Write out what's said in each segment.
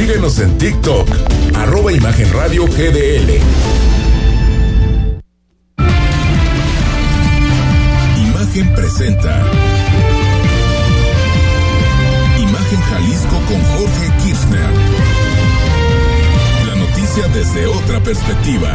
Síguenos en TikTok, arroba Imagen Radio GDL. Imagen presenta. Imagen Jalisco con Jorge Kirchner. La noticia desde otra perspectiva.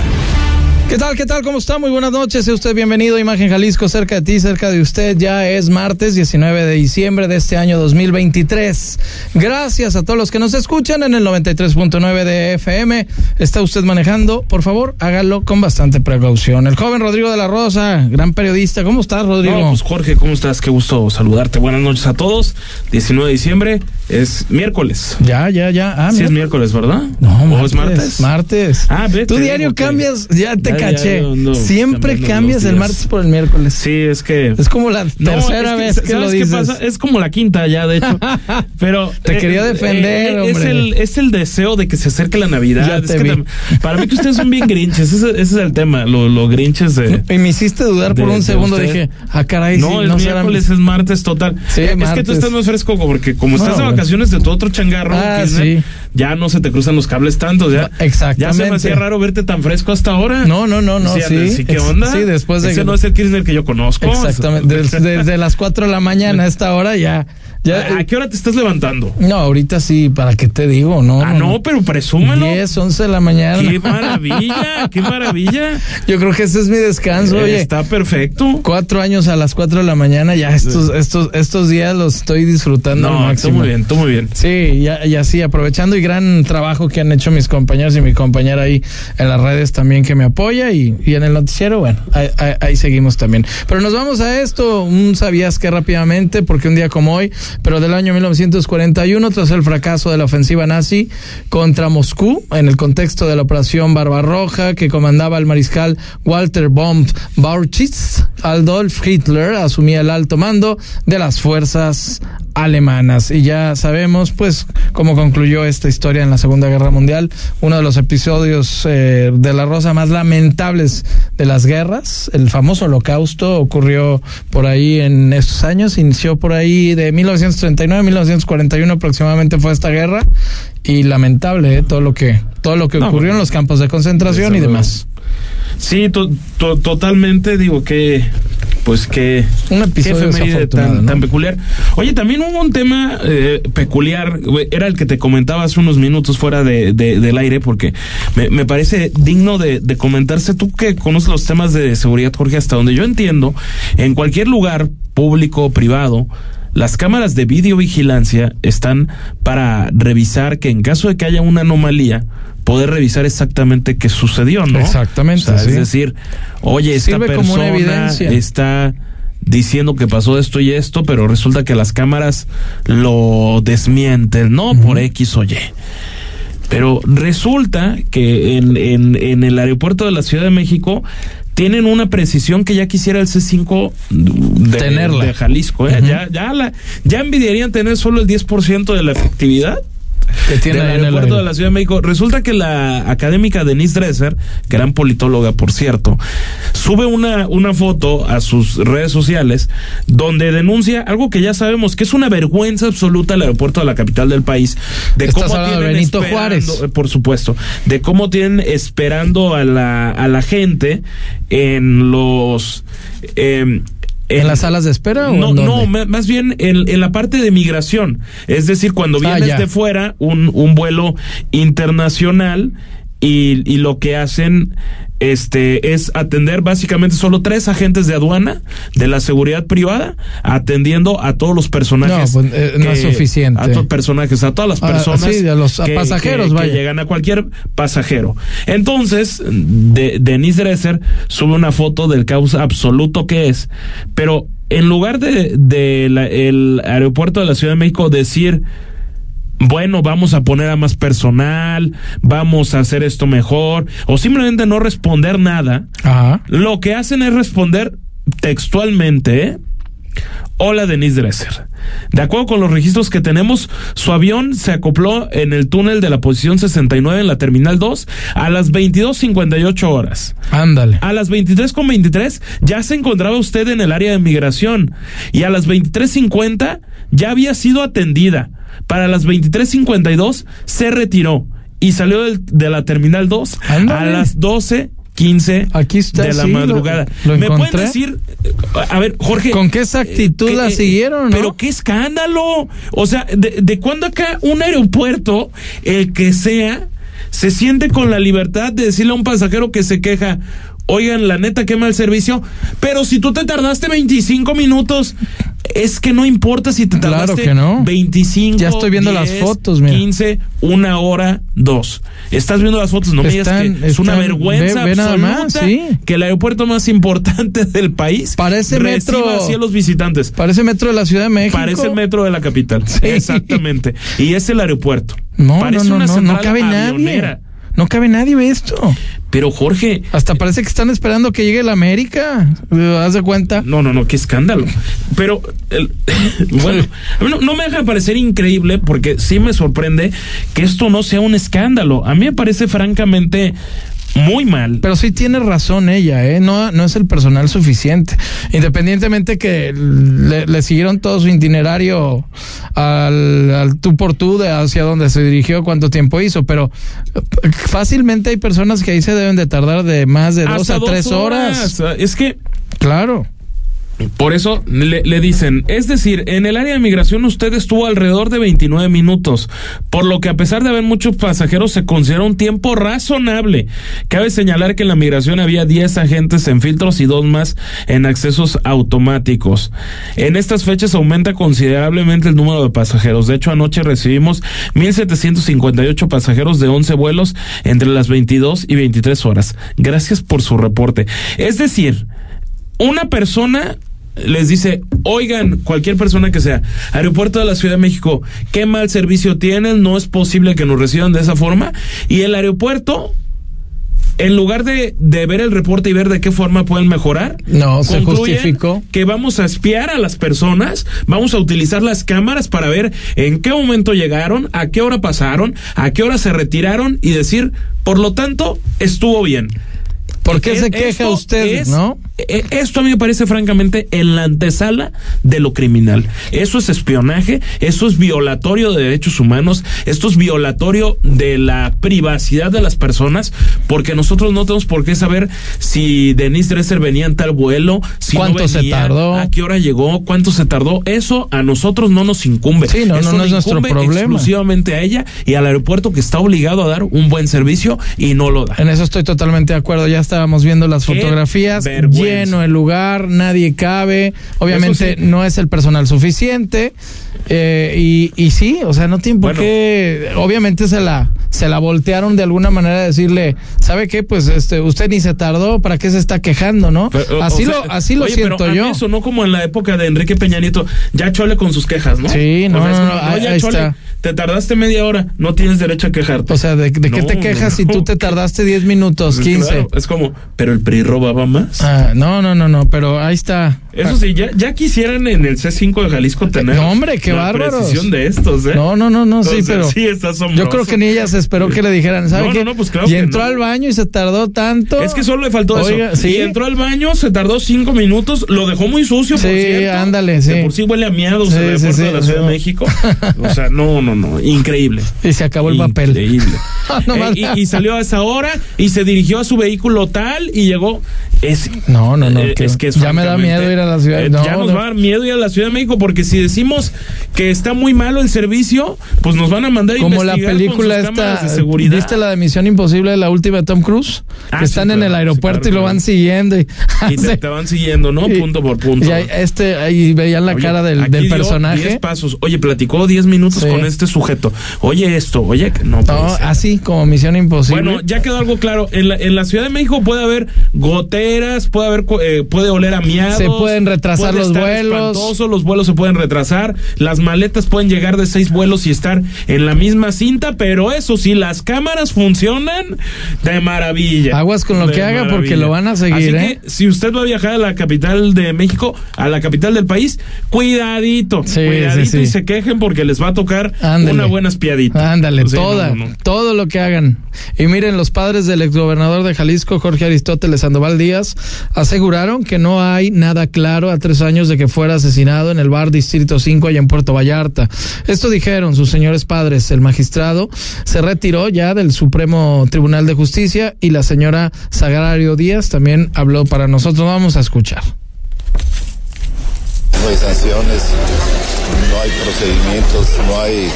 ¿Qué tal? ¿Qué tal? ¿Cómo está? Muy buenas noches. Sea usted bienvenido Imagen Jalisco, cerca de ti, cerca de usted. Ya es martes 19 de diciembre de este año 2023. Gracias a todos los que nos escuchan en el 93.9 de FM. ¿Está usted manejando? Por favor, hágalo con bastante precaución. El joven Rodrigo de la Rosa, gran periodista. ¿Cómo estás, Rodrigo? No, pues Jorge, ¿cómo estás? Qué gusto saludarte. Buenas noches a todos. 19 de diciembre es miércoles. Ya, ya, ya. Ah, sí, es miércoles, ¿verdad? No, ¿O martes, es martes? Martes. Ah, ve, Tu te diario cambias, ya te Ya, caché. Siempre cambias el martes por el miércoles. Sí, es que. Es como la No, tercera es vez que lo ¿sabes dices. qué pasa? Es como la quinta ya, de hecho. Pero. Te quería defender, es, hombre. el, es el deseo de que se acerque la Navidad. Ya Es te que vi. tam- para mí que ustedes son bien grinches. Ese, ese es el tema. Lo, lo grinches de. Y me hiciste dudar por un segundo. usted. Dije, ah, caray, No, sí, no será- miércoles es martes total. Sí, es que tú estás más fresco porque como estás. Vacaciones de tu otro changarro, Ah, Kirchner, sí. ya no se te cruzan los cables tantos. Ya, Exactamente. Ya se me hacía raro verte tan fresco hasta ahora. No, no, no, no, sí. ¿qué Ex- onda? sí, después de Ese que- no es el Kirchner que yo conozco. Exactamente. Desde, desde las 4 de la mañana a esta hora ya. Ya ¿A qué hora te estás levantando? no, ahorita sí, ¿para qué te digo? No, ah, no, pero presúmelo. 10, 11 de la mañana. Qué maravilla, qué maravilla. Yo creo que ese es mi descanso, oye. Está perfecto. Cuatro años a las 4 de la mañana, ya estos, estos, estos días los estoy disfrutando al No, está máximo. muy bien, está muy bien. Sí, ya, ya sí, aprovechando y gran trabajo que han hecho mis compañeros y mi compañera ahí en las redes también que me apoya y, y en el noticiero, bueno, ahí, ahí- ahí seguimos también. Pero nos vamos a esto, un sabías que rápidamente, porque un día como hoy, pero del año 1941, tras el fracaso de la ofensiva nazi contra Moscú, en el contexto de la operación Barbarroja que comandaba el mariscal Walter von Bauchitz, Adolf Hitler asumía el alto mando de las fuerzas alemanas. Y ya sabemos, pues, cómo concluyó esta historia en la Segunda Guerra Mundial. Uno de los episodios eh, de la Rosa más lamentables de las guerras. El famoso holocausto ocurrió por ahí en estos años. Inició por ahí de 1939 a 1941 aproximadamente fue esta guerra. Y lamentable, eh, todo lo que, todo lo que No, ocurrió en los campos de concentración y demás. Sí, to- to- totalmente, digo que, pues que... Un episodio qué tan, ¿no? tan peculiar. Oye, también hubo un tema eh, peculiar, era el que te comentaba hace unos minutos fuera de, de- del aire, porque me, me parece digno de, de comentarse. Tú que conoces los temas de seguridad, Jorge, hasta donde yo entiendo, en cualquier lugar público o privado, las cámaras de videovigilancia están para revisar que en caso de que haya una anomalía, poder revisar exactamente qué sucedió, ¿no? Exactamente, O sea, sí. Es decir, oye, esta Sirve como una persona evidencia. está diciendo que pasó esto y esto, pero resulta que las cámaras lo desmienten, ¿no? Por X o Y. Pero resulta que en, en, en el aeropuerto de la Ciudad de México tienen una precisión que ya quisiera el C5 de, Tenerla. de Jalisco. ¿eh? Ya, ya, la, ya envidiarían tener solo el 10% de la efectividad Que tiene del ahí en el aeropuerto de la Ciudad de México. Resulta que la académica Denise Dresser, gran politóloga por cierto, sube una, una foto a sus redes sociales donde denuncia algo que ya sabemos que es una vergüenza absoluta el aeropuerto de la capital del país. De Estás cómo hablando de tienen Benito Juárez. eh, Por supuesto. De cómo tienen esperando a la, a la gente en los... em, ¿En las salas de espera o no, en no, más bien en, en la parte de migración. Es decir, cuando Ah, vienes ya. de fuera, un, un vuelo internacional y, y lo que hacen este es atender básicamente solo tres agentes de aduana de la seguridad privada atendiendo a todos los personajes No, pues, eh, no es suficiente. a todos los personajes a todas las Ah, personas sí, a los- que- pasajeros, que- que llegan a cualquier pasajero entonces de, Denise Dresser sube una foto del caos absoluto que es pero en lugar de, de la- el aeropuerto de la Ciudad de México decir bueno, vamos a poner a más personal, vamos a hacer esto mejor, o simplemente no responder nada, Ajá. lo que hacen es responder textualmente, ¿eh? Hola Denise Dresser. De acuerdo con los registros que tenemos, su avión se acopló en el túnel de la posición 69 en la Terminal 2 a las 22.58 horas. Ándale. A las 23.23 ya se encontraba usted en el área de migración y a las 23.50 ya había sido atendida. Para las 23.52 se retiró y salió del- de la Terminal 2 a las 12.15 Aquí está, de la sí, madrugada. lo ¿Me pueden decir, eh, a ver, Jorge, ¿Con qué exactitud que, la eh, siguieron, no? Pero qué escándalo. O sea, ¿de, de cuándo acá un aeropuerto, el que sea, se siente con la libertad de decirle a un pasajero que se queja? Oigan, la neta, qué mal servicio. Pero si tú te tardaste 25 minutos, es que no importa si te Claro tardaste que no. 25. Ya estoy viendo las fotos, mira. 15, una hora, dos. Estás viendo las fotos, no me digas Están- que es una están- vergüenza ve- absoluta más, sí. que el aeropuerto más importante del país Parece metro- así a los visitantes. Parece metro de la Ciudad de México. Parece el metro de la capital. Sí. Exactamente. Y es el aeropuerto. No, Parece no, no, una no, no cabe avionera. nadie. No cabe nadie, ve esto. Pero Jorge, Hasta parece que están esperando que llegue la América. ¿Te ¿Haz de cuenta? no, no, no, qué escándalo. Pero, el- bueno, no, no me deja de parecer increíble porque sí me sorprende que esto no sea un escándalo. A mí me parece francamente muy mal. Pero sí tiene razón ella, ¿eh? No, no es el personal suficiente. Independientemente que le, le siguieron todo su itinerario al, al tú por tú de hacia donde se dirigió, cuánto tiempo hizo, pero fácilmente hay personas que ahí se deben de tardar de más de dos a tres horas. Es que Claro. Por eso le, dicen, es decir, en el área de migración usted estuvo alrededor de 29 minutos, por lo que a pesar de haber muchos pasajeros se considera un tiempo razonable. Cabe señalar que en la migración había 10 agentes en filtros y dos más en accesos automáticos. En estas fechas aumenta considerablemente el número de pasajeros. De hecho, anoche recibimos 1.758 pasajeros de 11 vuelos entre las 22 y 23 horas. Gracias por su reporte. Es decir, una persona les dice, oigan, cualquier persona que sea, aeropuerto de la Ciudad de México, qué mal servicio tienen, no es posible que nos reciban de esa forma. Y el aeropuerto, en lugar de, de ver el reporte y ver de qué forma pueden mejorar, No, se justificó. que vamos a espiar a las personas, vamos a utilizar las cámaras para ver en qué momento llegaron, a qué hora pasaron, a qué hora se retiraron y decir, por lo tanto, estuvo bien. ¿Por qué se queja usted, no? Eh, Esto a mí me parece francamente en la antesala de lo criminal. Eso es espionaje, eso es violatorio de derechos humanos, esto es violatorio de la privacidad de las personas, porque nosotros no tenemos por qué saber si Denise Dresser venía en tal vuelo, si no ¿Cuánto se venía, tardó? a qué hora llegó, cuánto se tardó. Eso a nosotros no nos incumbe. Sí, no, no, Eso no le es nuestro problema. exclusivamente a ella y al aeropuerto que está obligado a dar un buen servicio y no lo da. En eso estoy totalmente de acuerdo. Ya estábamos viendo las Qué fotografías, vergüenza. Lleno el lugar, nadie cabe. Obviamente sí. no es el personal suficiente. Eh, y, y sí, o sea, no tiene por Bueno. qué. Obviamente se la, se la voltearon de alguna manera a decirle, ¿sabe qué? Pues este, usted ni se tardó, ¿para qué se está quejando, no? Pero, así o sea, lo, así lo oye, siento pero a mí yo. Eso no como en la época de Enrique Peña Nieto, ya chole con sus quejas, ¿no? Sí, no, O sea, es no, como, no, ahí- ya chole, está. te tardaste media hora, no tienes derecho a quejarte. O sea, ¿de, de qué te quejas si tú te tardaste 10 minutos, Pues 15? claro, es como, pero el PRI robaba más. Ah, no, no, no, no, pero ahí está. Eso sí, ya, ya quisieran en el C5 de Jalisco tener No, hombre, qué la bárbaros. precisión de estos, ¿eh? No, no, no, no, sí, pero. sí, está asombroso. Yo creo que ni ella se esperó que le dijeran, ¿sabe No, qué? no, no, pues claro Y que entró no. al baño y se tardó tanto. Es que solo le faltó Oiga, eso. sí. Y entró al baño, se tardó cinco minutos, lo dejó muy sucio, por Sí, cierto. ándale, sí. De por sí huele a sí, aeropuerto sí, de la Ciudad de México. O sea, no, no, no, increíble. Y se acabó el papel. Increíble. No, Eh, y, y salió a esa hora y se dirigió a su vehículo tal y llegó. Es, No, no, no, eh, que- es que ya me da miedo ir a la ciudad. eh, No, ya nos no. va a dar miedo ir a la Ciudad de México porque si decimos que está muy malo el servicio, pues nos van a mandar a Como la investigar con película sus esta, de seguridad. ¿viste la de Misión Imposible, la última de Tom Cruise? Ah, que sí, están en el sí, aeropuerto claro, y lo van siguiendo. Y, Y te, te van siguiendo, ¿no? y- punto por punto. y ahí, este, ahí veían la Oye, cara del, del personaje. 10 pasos. Oye, platicó 10 minutos Sí. con este sujeto. Oye, esto, oye, no. No, ser. así como Misión Imposible. Bueno, ya quedó algo claro. En la, en la Ciudad de México puede haber goteras, puede haber, eh, puede oler a miados. Se pueden retrasar puede los estar vuelos. los vuelos se pueden retrasar. Las maletas pueden llegar de seis vuelos y estar en la misma cinta, pero eso sí, las cámaras funcionan de maravilla. Aguas con lo De que haga, porque lo van a seguir, Así ¿eh? que si usted va a viajar a la capital de México, a la capital del país, cuidadito, Sí, cuidadito sí, sí. y se quejen porque les va a tocar Ándale. una buena espiadita. Ándale, Sí, no, toda, no, no. todo lo que hagan. Y miren, los padres del exgobernador de Jalisco, Jorge Aristóteles Sandoval Díaz, aseguraron que no hay nada claro a tres años de que fuera asesinado en el bar Distrito 5 allá en Puerto Puerto Vallarta. Esto dijeron sus señores padres. El magistrado se retiró ya del Supremo Tribunal de Justicia y la señora Sagrario Díaz también habló para nosotros. Vamos a escuchar. No hay sanciones, no hay procedimientos, no hay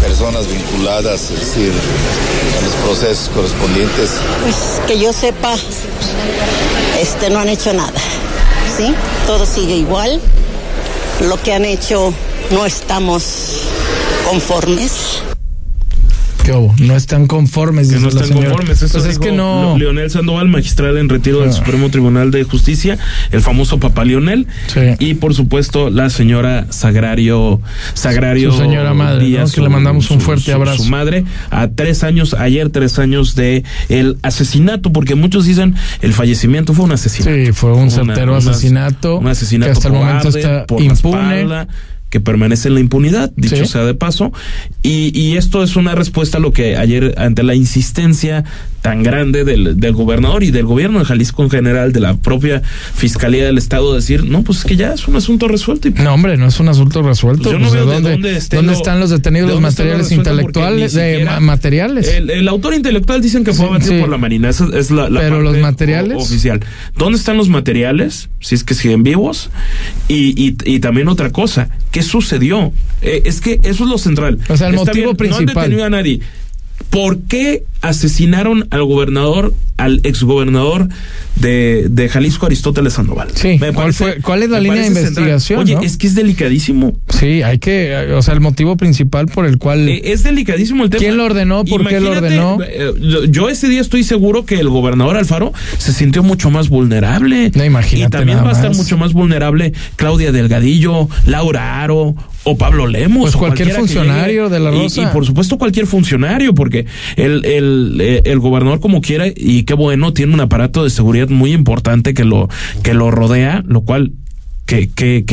personas vinculadas, es decir, a los procesos correspondientes. Pues que yo sepa, este no han hecho nada. ¿Sí? Todo sigue igual. Lo que han hecho no estamos conformes. No están conformes. Que no están conformes. Eso pues es que no. Leonel Sandoval, magistral en retiro del ah. Supremo Tribunal de Justicia, el famoso papá Leonel. Sí. Y por supuesto, la señora Sagrario. Sagrario. Su señora madre, que le mandamos un fuerte abrazo. Su madre, a tres años, ayer tres años de el asesinato, porque muchos dicen el fallecimiento fue un asesinato. Sí, fue un certero asesinato. Un asesinato que hasta el momento está impune que permanece en la impunidad, dicho sea de paso, y, y, esto es una respuesta a lo que ayer, ante la insistencia tan grande del, del gobernador y del gobierno de Jalisco en general, de la propia Fiscalía del Estado, decir, no, pues es que ya es un asunto resuelto. Y, no, hombre, no es un asunto resuelto. Pues no dónde, dónde, están los detenidos, los materiales intelectuales, de materiales. El, el, autor intelectual dicen que fue abatido por la Marina, esa es la, la Pero los materiales. oficial. ¿Dónde están los materiales? Si es que siguen vivos. Y, y, y también otra cosa, ¿qué sucedió? Eh, es que eso es lo central. O sea, el motivo principal. No han detenido a nadie. ¿Por qué asesinaron al gobernador, al exgobernador de, de Jalisco, Aristóteles Sandoval? Sí, ¿cuál, fue, ¿cuál es la línea de investigación? Oye, es que es delicadísimo. Sí, hay que, o sea, el motivo principal por el cual... Eh, es delicadísimo el tema. ¿Quién lo ordenó? ¿Por qué lo ordenó? Eh, yo ese día estoy seguro que el gobernador Alfaro se sintió mucho más vulnerable. No, imagínate Y también va a estar mucho más vulnerable Claudia Delgadillo, Laura Aro o Pablo Lemos. Pues cualquier funcionario de la Rosa. Y, por supuesto cualquier funcionario, porque el, el, eh, el gobernador como quiera, y qué bueno, tiene un aparato de seguridad muy importante que lo, que lo rodea, lo cual qué, qué,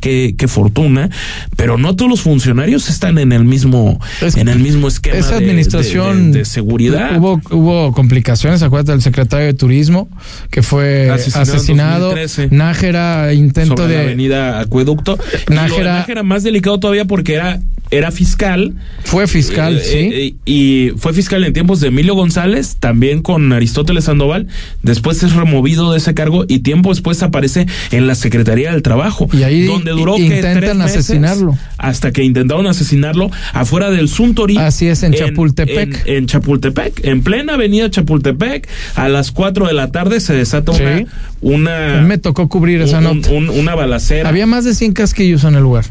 qué, qué, fortuna, pero no todos los funcionarios están en el mismo, en el mismo esquema esa administración de, seguridad. Hubo, hubo complicaciones, acuérdate del secretario de Turismo que fue asesinado, Nájera, intento Sobre de la avenida Acueducto. Nájera, Nájera más delicado todavía porque era era fiscal. Fue fiscal, eh, sí. Eh, y fue fiscal en tiempos de Emilio González, también con Aristóteles Sandoval. Después es removido de ese cargo y tiempo después aparece en la Secretaría del Trabajo. Y ahí donde duró intentan asesinarlo. Hasta que intentaron asesinarlo afuera del Suntory. Así es, en, Chapultepec. En, Chapultepec, en plena avenida Chapultepec, a las 4 de la tarde se desata una, una. Me tocó cubrir esa nota. una balacera. Había más de 100 casquillos en el lugar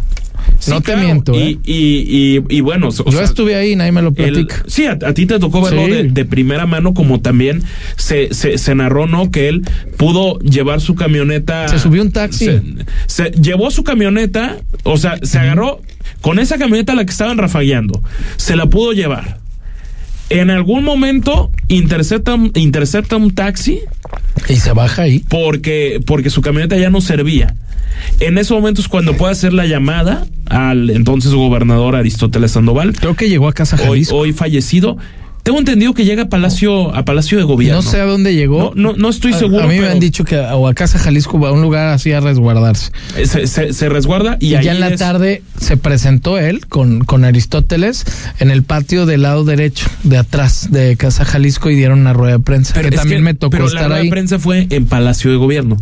no te miento. Y, ¿eh? y, y, bueno, yo estuve ahí, nadie me lo platica. sí, a, ti te tocó verlo de, primera mano, como también se, se, narró, ¿no? Que él pudo llevar su camioneta. Se subió un taxi. Se, llevó su camioneta, o sea, se agarró con esa camioneta a la que estaban rafagueando. Se la pudo llevar. En algún momento intercepta, intercepta un taxi. Y se baja ahí. Porque, porque su camioneta ya no servía. En esos momentos, cuando puede hacer la llamada al entonces gobernador Aristóteles Sandoval. Creo que llegó a Casa Jalisco. Hoy, fallecido. Tengo entendido que llega a Palacio, a Palacio de Gobierno. No sé a dónde llegó. No, no, estoy seguro. A, mí me han dicho que o a Casa Jalisco, a un lugar así a resguardarse. Eh, se, resguarda y, ya en la tarde se presentó él con, con Aristóteles en el patio del lado derecho, de atrás de Casa Jalisco y dieron una rueda de prensa. que también me tocó pero estar la rueda de prensa fue en Palacio de Gobierno.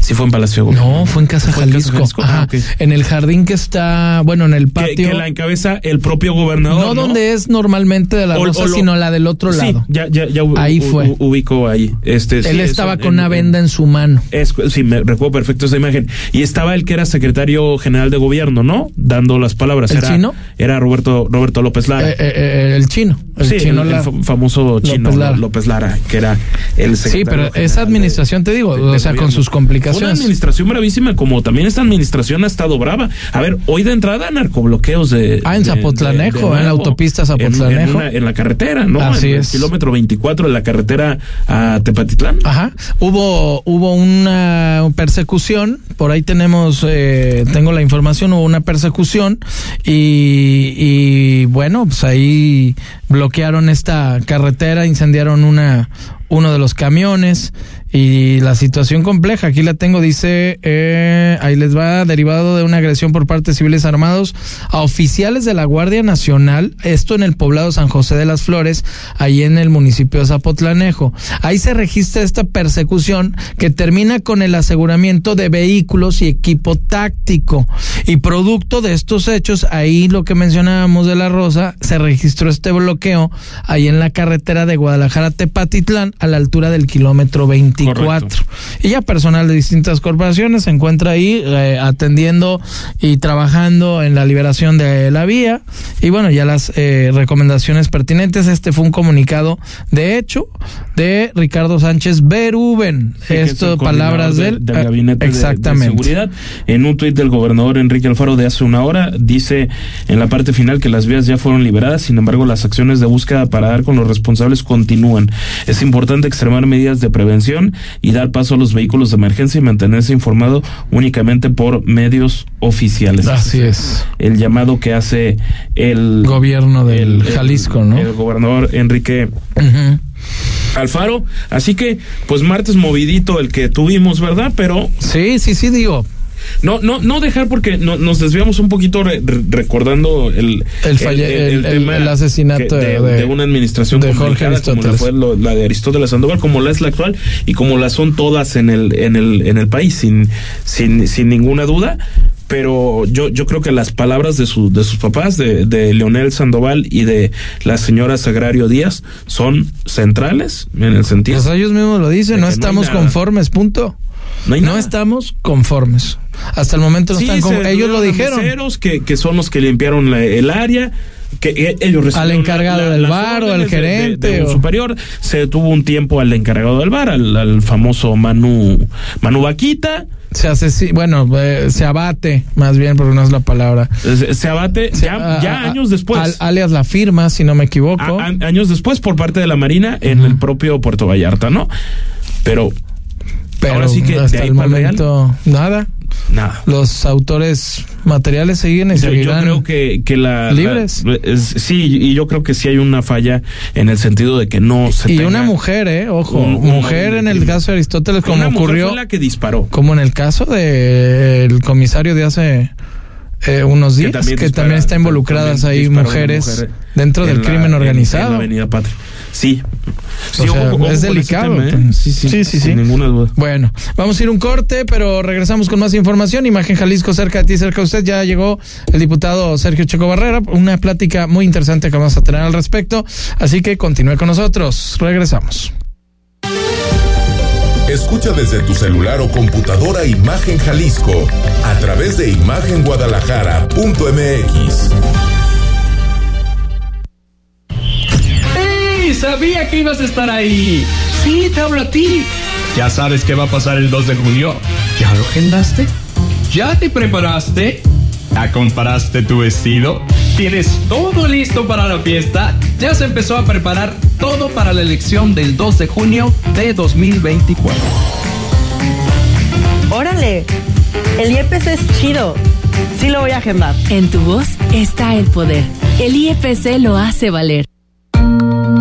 Sí fue en Palacio No, fue en Casa Jalisco. Ah, en, el jardín que está, bueno, en el patio. Que, la encabeza el propio gobernador. No, donde es normalmente de la Rosa, sino la del otro lado. Ya, ya, ya ahí fue. ubicó ahí. Este, Él estaba con una venda en, su mano. Es, sí, me recuerdo perfecto esa imagen. Y estaba el que era secretario general de gobierno, ¿no? Dando las palabras. ¿El era, chino? Era Roberto, Roberto López Lara. Eh, eh, eh, el chino. El sí, chino el, famoso chino López Lara. que era el secretario. Sí, pero esa administración, te digo, o sea, con sus complicaciones. Una administración bravísima, como también esta administración ha estado brava. A ver, hoy de entrada narcobloqueos de. Ah, en Zapotlanejo, en la autopista Zapotlanejo. En, la carretera, ¿no? Así en es. El kilómetro 24 de la carretera a Tepatitlán. Ajá. Hubo, hubo una persecución, por ahí tenemos, eh, tengo la información, hubo una persecución y, y bueno, pues ahí bloquearon esta carretera, incendiaron una uno de los camiones y la situación compleja. Aquí la tengo, dice, eh, ahí les va, derivado de una agresión por parte de civiles armados a oficiales de la Guardia Nacional, esto en el poblado San José de las Flores, ahí en el municipio de Zapotlanejo. Ahí se registra esta persecución que termina con el aseguramiento de vehículos y equipo táctico. Y producto de estos hechos, ahí lo que mencionábamos de la Rosa, se registró este bloqueo ahí en la carretera de Guadalajara Tepatitlán a la altura del kilómetro 24. Y ya personal de distintas corporaciones se encuentra ahí eh, atendiendo y trabajando en la liberación de la vía. Y bueno, ya las eh, recomendaciones pertinentes. Este fue un comunicado, de hecho, de Ricardo Sánchez Beruben. Sí, Esto, palabras del, del gabinete de- de seguridad. En un tuit del gobernador Enrique Alfaro de hace una hora, dice en la parte final que las vías ya fueron liberadas, sin embargo las acciones de búsqueda para dar con los responsables continúan. Es importante extremar medidas de prevención y dar paso a los vehículos de emergencia y mantenerse informado únicamente por medios oficiales. Así es. El llamado que hace el Gobierno del Jalisco, ¿no? El gobernador Enrique. Alfaro. Así que, pues martes movidito el que tuvimos, ¿verdad? Pero Sí, sí, sí, digo. No, no, no dejar porque no- nos desviamos un poquito re- re- recordando el, El falle- el- asesinato de, de- de una administración de Jorge como la fue lo- la de Aristóteles Sandoval, como la es la actual y como la son todas en el, en el, en el país, sin, sin, sin ninguna duda. Pero yo, yo creo que las palabras de, su, de sus papás, de, de Leonel Sandoval y de la señora Sagrario Díaz, son centrales en el sentido. Pues ellos mismos lo dicen, no estamos conformes, punto. No estamos conformes. Hasta el momento no Sí, están se. Ellos lo dijeron. meseros que, que son los que limpiaron la- el área. Que eh, ellos Al encargado del las bar o al órdenes de- de- gerente de un o- superior se detuvo un tiempo al encargado del bar al, al famoso Manu Manu Vaquita Se hace, bueno, eh, se abate, más bien, porque no es la palabra. se, se abate ya, A- ya a- años después al- alias la firma, si no me equivoco. a- años después por parte de la Marina en el propio Puerto Vallarta no pero pero ahora sí que hasta el el Real. momento, nada. Nada Los autores materiales siguen y Yo, yo seguirán. creo que, que la, la- libres. es- sí, y yo creo que sí hay una falla en el sentido de que no se y tenga- una mujer, eh, ojo, un- un mujer en el caso de Aristóteles, como una mujer ocurrió, fue la que disparó. como en el caso del comisario de hace eh, unos días, que también, dispara- está involucradas también ahí mujeres mujer dentro en del la- crimen en- En, organizado. la Avenida Patria. Sí. Sí, O sea, ojo- ojo es delicado. tema, ¿eh? Sí, sí, Sí, sí, sí. Sin ninguna duda. Bueno, vamos a ir un corte, pero regresamos con más información. Imagen Jalisco cerca de ti, cerca de usted. Ya llegó el diputado Sergio Checo Barrera. Una plática muy interesante que vamos a tener al respecto. Así que continúe con nosotros. Regresamos. Escucha desde tu celular o computadora Imagen Jalisco a través de imagenguadalajara.mx. Sabía que ibas a estar ahí. Sí, te hablo a ti. Ya sabes qué va a pasar el 2 de junio. ¿Ya lo agendaste? ¿Ya te preparaste? ¿Ya comparaste tu vestido? ¿Tienes todo listo para la fiesta? Ya se empezó a preparar todo para la elección del 2 de junio de 2024. Órale, el IEPS es chido. Sí lo voy a agendar. En tu voz está el poder. El IEPC lo hace valer.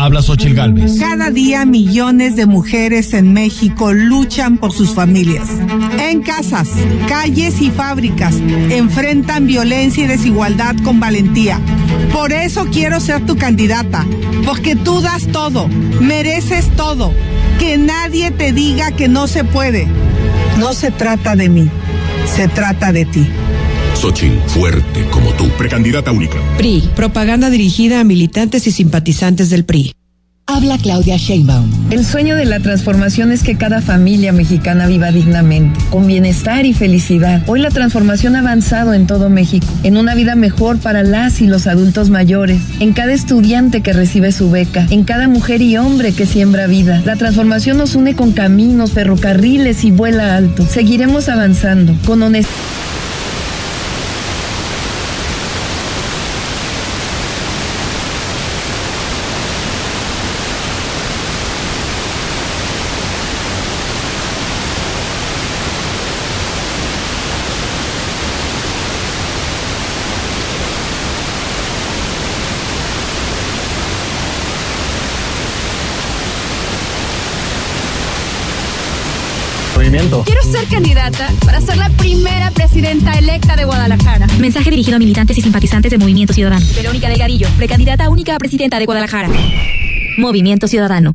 Habla Xochil Gálvez. Cada día millones de mujeres en México luchan por sus familias. En casas, calles y fábricas enfrentan violencia y desigualdad con valentía. Por eso quiero ser tu candidata, porque tú das todo, mereces todo. Que nadie te diga que no se puede. No se trata de mí, se trata de ti. Xochitl, fuerte como tú. Precandidata única. PRI, propaganda dirigida a militantes y simpatizantes del PRI. Habla Claudia Sheinbaum. El sueño de la transformación es que cada familia mexicana viva dignamente, con bienestar y felicidad. Hoy la transformación ha avanzado en todo México, en una vida mejor para las y los adultos mayores, en cada estudiante que recibe su beca, en cada mujer y hombre que siembra vida. La transformación nos une con caminos, ferrocarriles y vuela alto. Seguiremos avanzando, con honestidad. Quiero ser candidata para ser la primera presidenta electa de Guadalajara. Mensaje dirigido a militantes y simpatizantes de Movimiento Ciudadano. Verónica Delgadillo, precandidata única a presidenta de Guadalajara. Movimiento Ciudadano.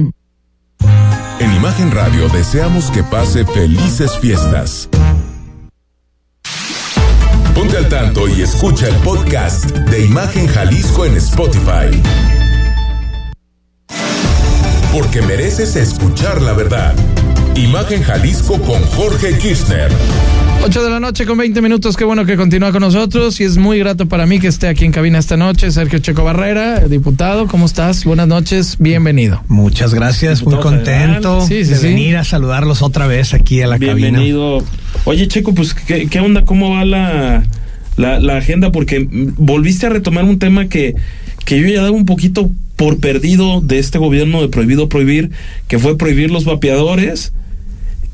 En Imagen Radio deseamos que pase felices fiestas. Ponte al tanto y escucha el podcast de Imagen Jalisco en Spotify. Porque mereces escuchar la verdad. Imagen Jalisco con Jorge Kirchner. 8 de la noche con 20 minutos, qué bueno que continúa con nosotros y es muy grato para mí que esté aquí en cabina esta noche. Sergio Checo Barrera, diputado, ¿cómo estás? Buenas noches, bienvenido. Muchas gracias, Diputado muy contento Sí, sí, de sí. venir a saludarlos otra vez aquí a la cabina. Bienvenido. Oye, Checo, pues, ¿qué, qué onda? ¿Cómo va la, la, la agenda? Porque volviste a retomar un tema que, que yo ya daba un poquito por perdido de este gobierno de prohibido prohibir, que fue prohibir los vapeadores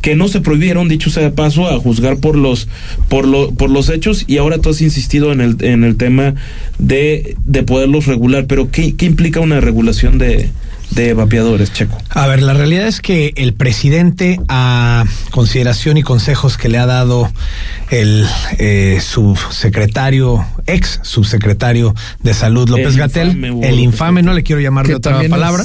que no se prohibieron, dicho sea de paso, a juzgar por los por lo, por los hechos y ahora tú has insistido en el en el tema de, de poderlos regular, pero ¿qué, qué implica una regulación de, de vapeadores, Checo? A ver, la realidad es que el presidente, a consideración y consejos que le ha dado el eh, subsecretario, ex subsecretario de Salud, López El Gatel, el infame, no le quiero llamar de otra también palabra.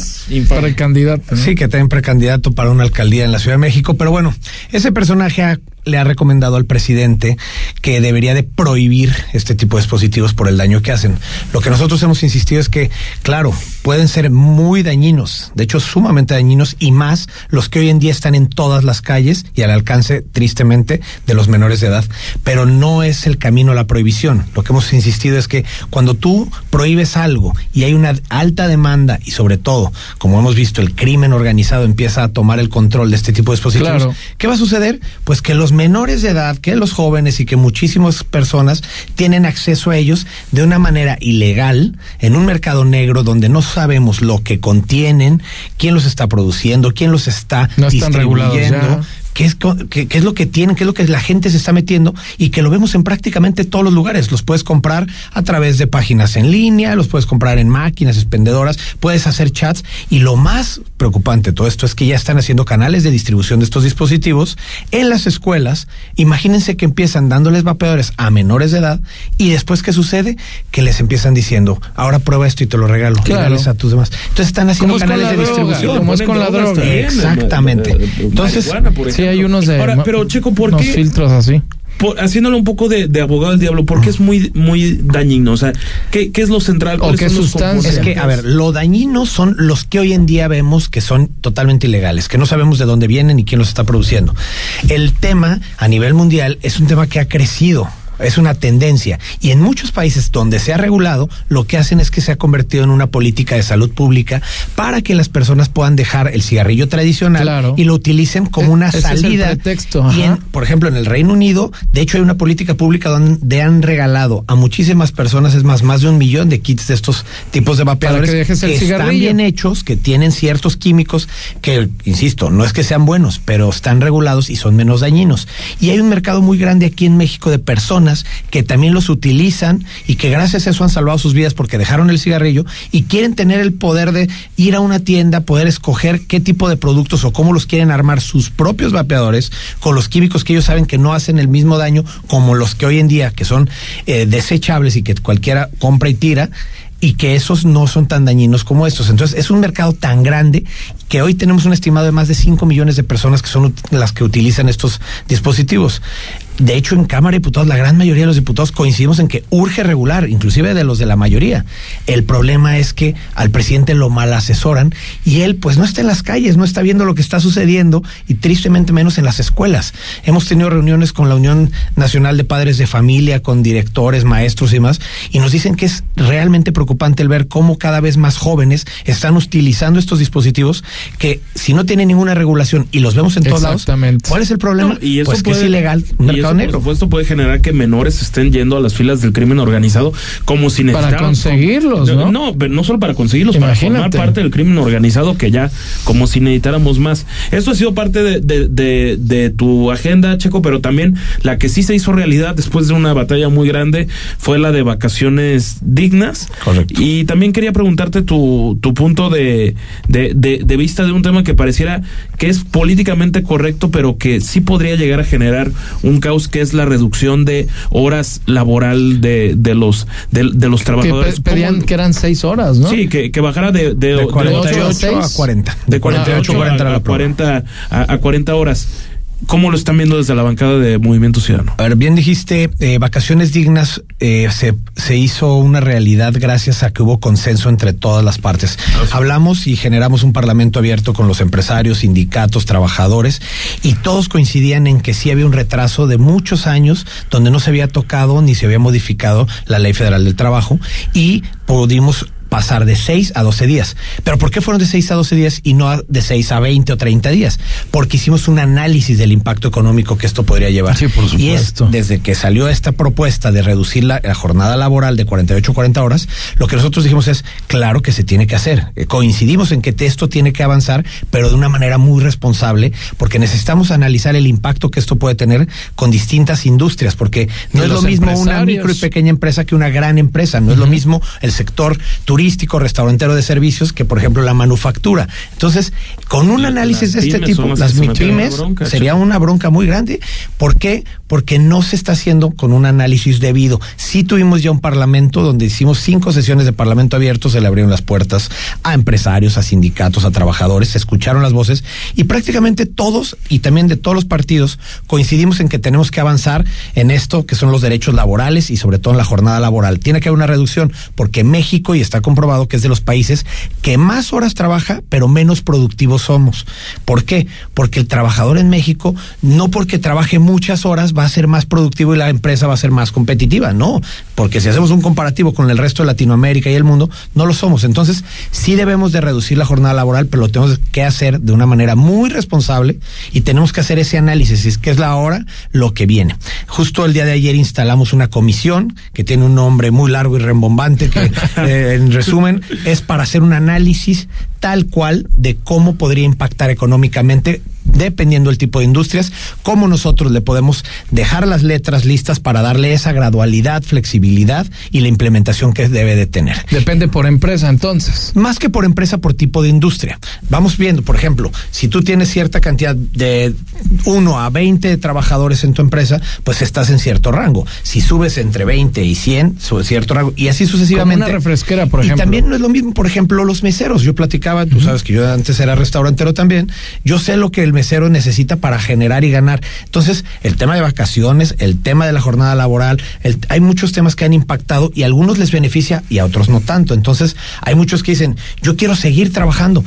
precandidato. ¿no? Sí, que también precandidato para una alcaldía en la Ciudad de México, pero bueno, ese personaje ha- le ha recomendado al presidente que debería de prohibir este tipo de dispositivos por el daño que hacen. Lo que nosotros hemos insistido es que, claro, pueden ser muy dañinos, de hecho sumamente dañinos y más los que hoy en día están en todas las calles y al alcance, tristemente, de los menores de edad, pero no es el camino a la prohibición. Lo que hemos insistido es que cuando tú prohíbes algo y hay una alta demanda y sobre todo, como hemos visto, el crimen organizado empieza a tomar el control de este tipo de dispositivos, Claro. ¿qué va a suceder? Pues que los menores de edad, que los jóvenes y que muchísimas personas tienen acceso a ellos de una manera ilegal en un mercado negro donde no sabemos lo que contienen, quién los está produciendo, quién los está No están regulados distribuyendo, ya. Qué es, co- qué, qué es lo que tienen, qué es lo que la gente se está metiendo y que lo vemos en prácticamente todos los lugares. Los puedes comprar a través de páginas en línea, los puedes comprar en máquinas expendedoras, puedes hacer chats y lo más preocupante de todo esto es que ya están haciendo canales de distribución de estos dispositivos en las escuelas. Imagínense que empiezan dándoles vapeadores a menores de edad y después qué sucede que les empiezan diciendo, ahora prueba esto y te lo regalo, Claro. a tus demás. Entonces están haciendo canales de droga, distribución. como es con la droga. Exactamente. eh, eh, Entonces, Sí, hay unos de. Ahora, pero Checo, ¿por unos qué? filtros así. por- haciéndole un poco de, de abogado del diablo, porque es muy, muy dañino. O sea, ¿qué, qué es lo central? O ¿Cuáles qué sustancia. Es que, a ver, lo dañino son los que hoy en día vemos que son totalmente ilegales, que no sabemos de dónde vienen y quién los está produciendo. El tema a nivel mundial es un tema que ha crecido. Es una tendencia. Y en muchos países donde se ha regulado, lo que hacen es que se ha convertido en una política de salud pública para que las personas puedan dejar el cigarrillo tradicional Claro. y lo utilicen como una E- ese salida. Y en- por ejemplo, en el Reino Unido, de hecho, hay una política pública donde han regalado a muchísimas personas, es más, más de un millón de kits de estos tipos de vapeadores que dejes el están bien hechos, que tienen ciertos químicos que, insisto, no es que sean buenos, pero están regulados y son menos dañinos. Y hay un mercado muy grande aquí en México de personas que también los utilizan y que gracias a eso han salvado sus vidas porque dejaron el cigarrillo y quieren tener el poder de ir a una tienda, poder escoger qué tipo de productos o cómo los quieren armar sus propios vapeadores con los químicos que ellos saben que no hacen el mismo daño como los que hoy en día, que son eh, desechables y que cualquiera compra y tira y que esos no son tan dañinos como estos. Entonces, es un mercado tan grande que hoy tenemos un estimado de más de 5 millones de personas que son las que utilizan estos dispositivos. De hecho, en Cámara de Diputados, la gran mayoría de los diputados coincidimos en que urge regular, inclusive de los de la mayoría. El problema es que al presidente lo mal asesoran y él pues no está en las calles, no está viendo lo que está sucediendo y tristemente menos en las escuelas. Hemos tenido reuniones con la Unión Nacional de Padres de Familia, con directores, maestros y demás, y nos dicen que es realmente preocupante el ver cómo cada vez más jóvenes están utilizando estos dispositivos que si no tienen ninguna regulación y los vemos en todos lados, ¿cuál es el problema? y eso pues que es ilegal. y eso, por supuesto, puede generar que menores estén yendo a las filas del crimen organizado como si Para necesitaran... conseguirlos, ¿no? No, pero no solo para conseguirlos, para formar Imagínate. parte del crimen organizado que ya, como si necesitáramos más. Esto ha sido parte de, de, de- de tu agenda, Checo, pero también la que sí se hizo realidad después de una batalla muy grande fue la de vacaciones dignas. Correcto. Y también quería preguntarte tu, tu punto de, de, de, de vista de un tema que pareciera que es políticamente correcto, pero que sí podría llegar a generar un caos, que es la reducción de horas laboral de, de los de, de los Que trabajadores. pe- pedían ¿Cómo- que eran seis horas, ¿no? Sí, que, que bajara de, de, De ocho 48 a seis. 40. de 48 a 40 a, era la a 40 a, a 40 horas. ¿Cómo lo están viendo desde la bancada de Movimiento Ciudadano? A ver, bien dijiste, eh, vacaciones dignas eh, se, se hizo una realidad gracias a que hubo consenso entre todas las partes. Hablamos y generamos un parlamento abierto con los empresarios, sindicatos, trabajadores, y todos coincidían en que sí había un retraso de muchos años donde no se había tocado ni se había modificado la ley federal del trabajo y pudimos pasar de 6 a 12 días. ¿Pero por qué fueron de 6 a 12 días y no de 6 a 20 o 30 días? Porque hicimos un análisis del impacto económico que esto podría llevar. Sí, por Y es supuesto. desde que salió esta propuesta de reducir la, la jornada laboral de 48 a 40 horas, lo que nosotros dijimos es, claro que se tiene que hacer. Eh, coincidimos en que esto tiene que avanzar, pero de una manera muy responsable, porque necesitamos analizar el impacto que esto puede tener con distintas industrias, porque no es lo mismo una micro y pequeña empresa que una gran empresa, no es lo mismo el sector turístico, restaurantero de servicios que, por ejemplo, la manufactura. Entonces, con un análisis de este tipo, las MIPIMES sería una bronca muy grande. ¿Por qué? Porque no se está haciendo con un análisis debido. Sí tuvimos ya un parlamento donde hicimos cinco sesiones de parlamento abierto, se le abrieron las puertas a empresarios, a sindicatos, a trabajadores, se escucharon las voces y prácticamente todos y también de todos los partidos coincidimos en que tenemos que avanzar en esto que son los derechos laborales y sobre todo en la jornada laboral. Tiene que haber una reducción porque México, y está comprobado que es de los países que más horas trabaja, pero menos productivos somos. ¿Por qué? Porque el trabajador en México, no porque trabaje muchas horas, va a ser más productivo y la empresa va a ser más competitiva. No, porque si hacemos un comparativo con el resto de Latinoamérica y el mundo, no lo somos. Entonces, sí debemos de reducir la jornada laboral, pero lo tenemos que hacer de una manera muy responsable y tenemos que hacer ese análisis, es que es la hora, lo que viene. Justo el día de ayer instalamos una comisión que tiene un nombre muy largo y rembombante que, eh, en resumen, es para hacer un análisis tal cual de cómo podría impactar económicamente dependiendo del tipo de industrias, cómo nosotros le podemos dejar las letras listas para darle esa gradualidad, flexibilidad y la implementación que debe de tener. Depende por empresa, entonces. Más que por empresa, por tipo de industria. Vamos viendo, por ejemplo, si tú tienes cierta cantidad de 1 a 20 trabajadores en tu empresa, pues estás en cierto rango. Si subes entre 20 y 100, sube cierto rango. Y así sucesivamente. Como una refresquera, por y ejemplo. también no es lo mismo, por ejemplo, los meseros. Yo platicaba, tú sabes que yo antes era restaurantero también. Yo sé lo que el mesero necesita para generar y ganar. Entonces, el tema de vacaciones, el tema de la jornada laboral, el- hay muchos temas que han impactado y a algunos les beneficia y a otros no tanto. Entonces, hay muchos que dicen, yo quiero seguir trabajando.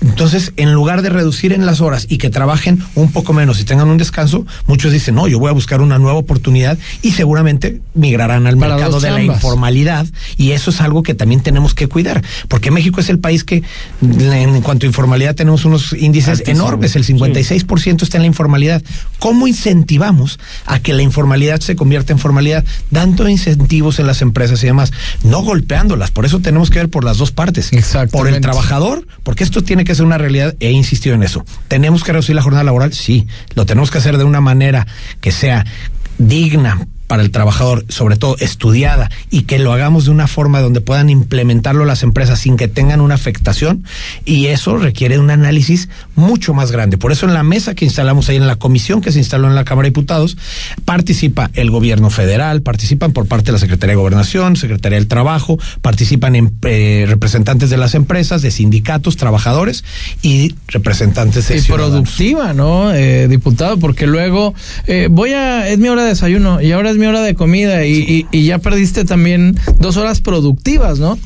Entonces, en lugar de reducir en las horas y que trabajen un poco menos y tengan un descanso, muchos dicen, no, yo voy a buscar una nueva oportunidad y seguramente migrarán al Para mercado de la informalidad y eso es algo que también tenemos que cuidar, porque México es el país que en cuanto a informalidad tenemos unos índices Altísimo. enormes, el 56% está en la informalidad. ¿Cómo incentivamos a que la informalidad se convierta en formalidad? Dando incentivos en las empresas y demás, no golpeándolas, por eso tenemos que ver por las dos partes, por el trabajador, porque esto tiene que ser una realidad, he insistido en eso. ¿Tenemos que reducir la jornada laboral? Sí, lo tenemos que hacer de una manera que sea digna, para el trabajador, sobre todo estudiada, y que lo hagamos de una forma donde puedan implementarlo las empresas sin que tengan una afectación, y eso requiere un análisis mucho más grande. Por eso en la mesa que instalamos ahí, en la comisión que se instaló en la Cámara de Diputados, participa el gobierno federal, participan por parte de la Secretaría de Gobernación, Secretaría del Trabajo, participan en, eh, representantes de las empresas, de sindicatos, trabajadores y representantes de y ciudadanos. productiva, ¿no, eh, diputado? Porque luego eh, voy a es mi hora de desayuno y ahora es mi hora de comida y, y- y ya perdiste también dos horas productivas, ¿no?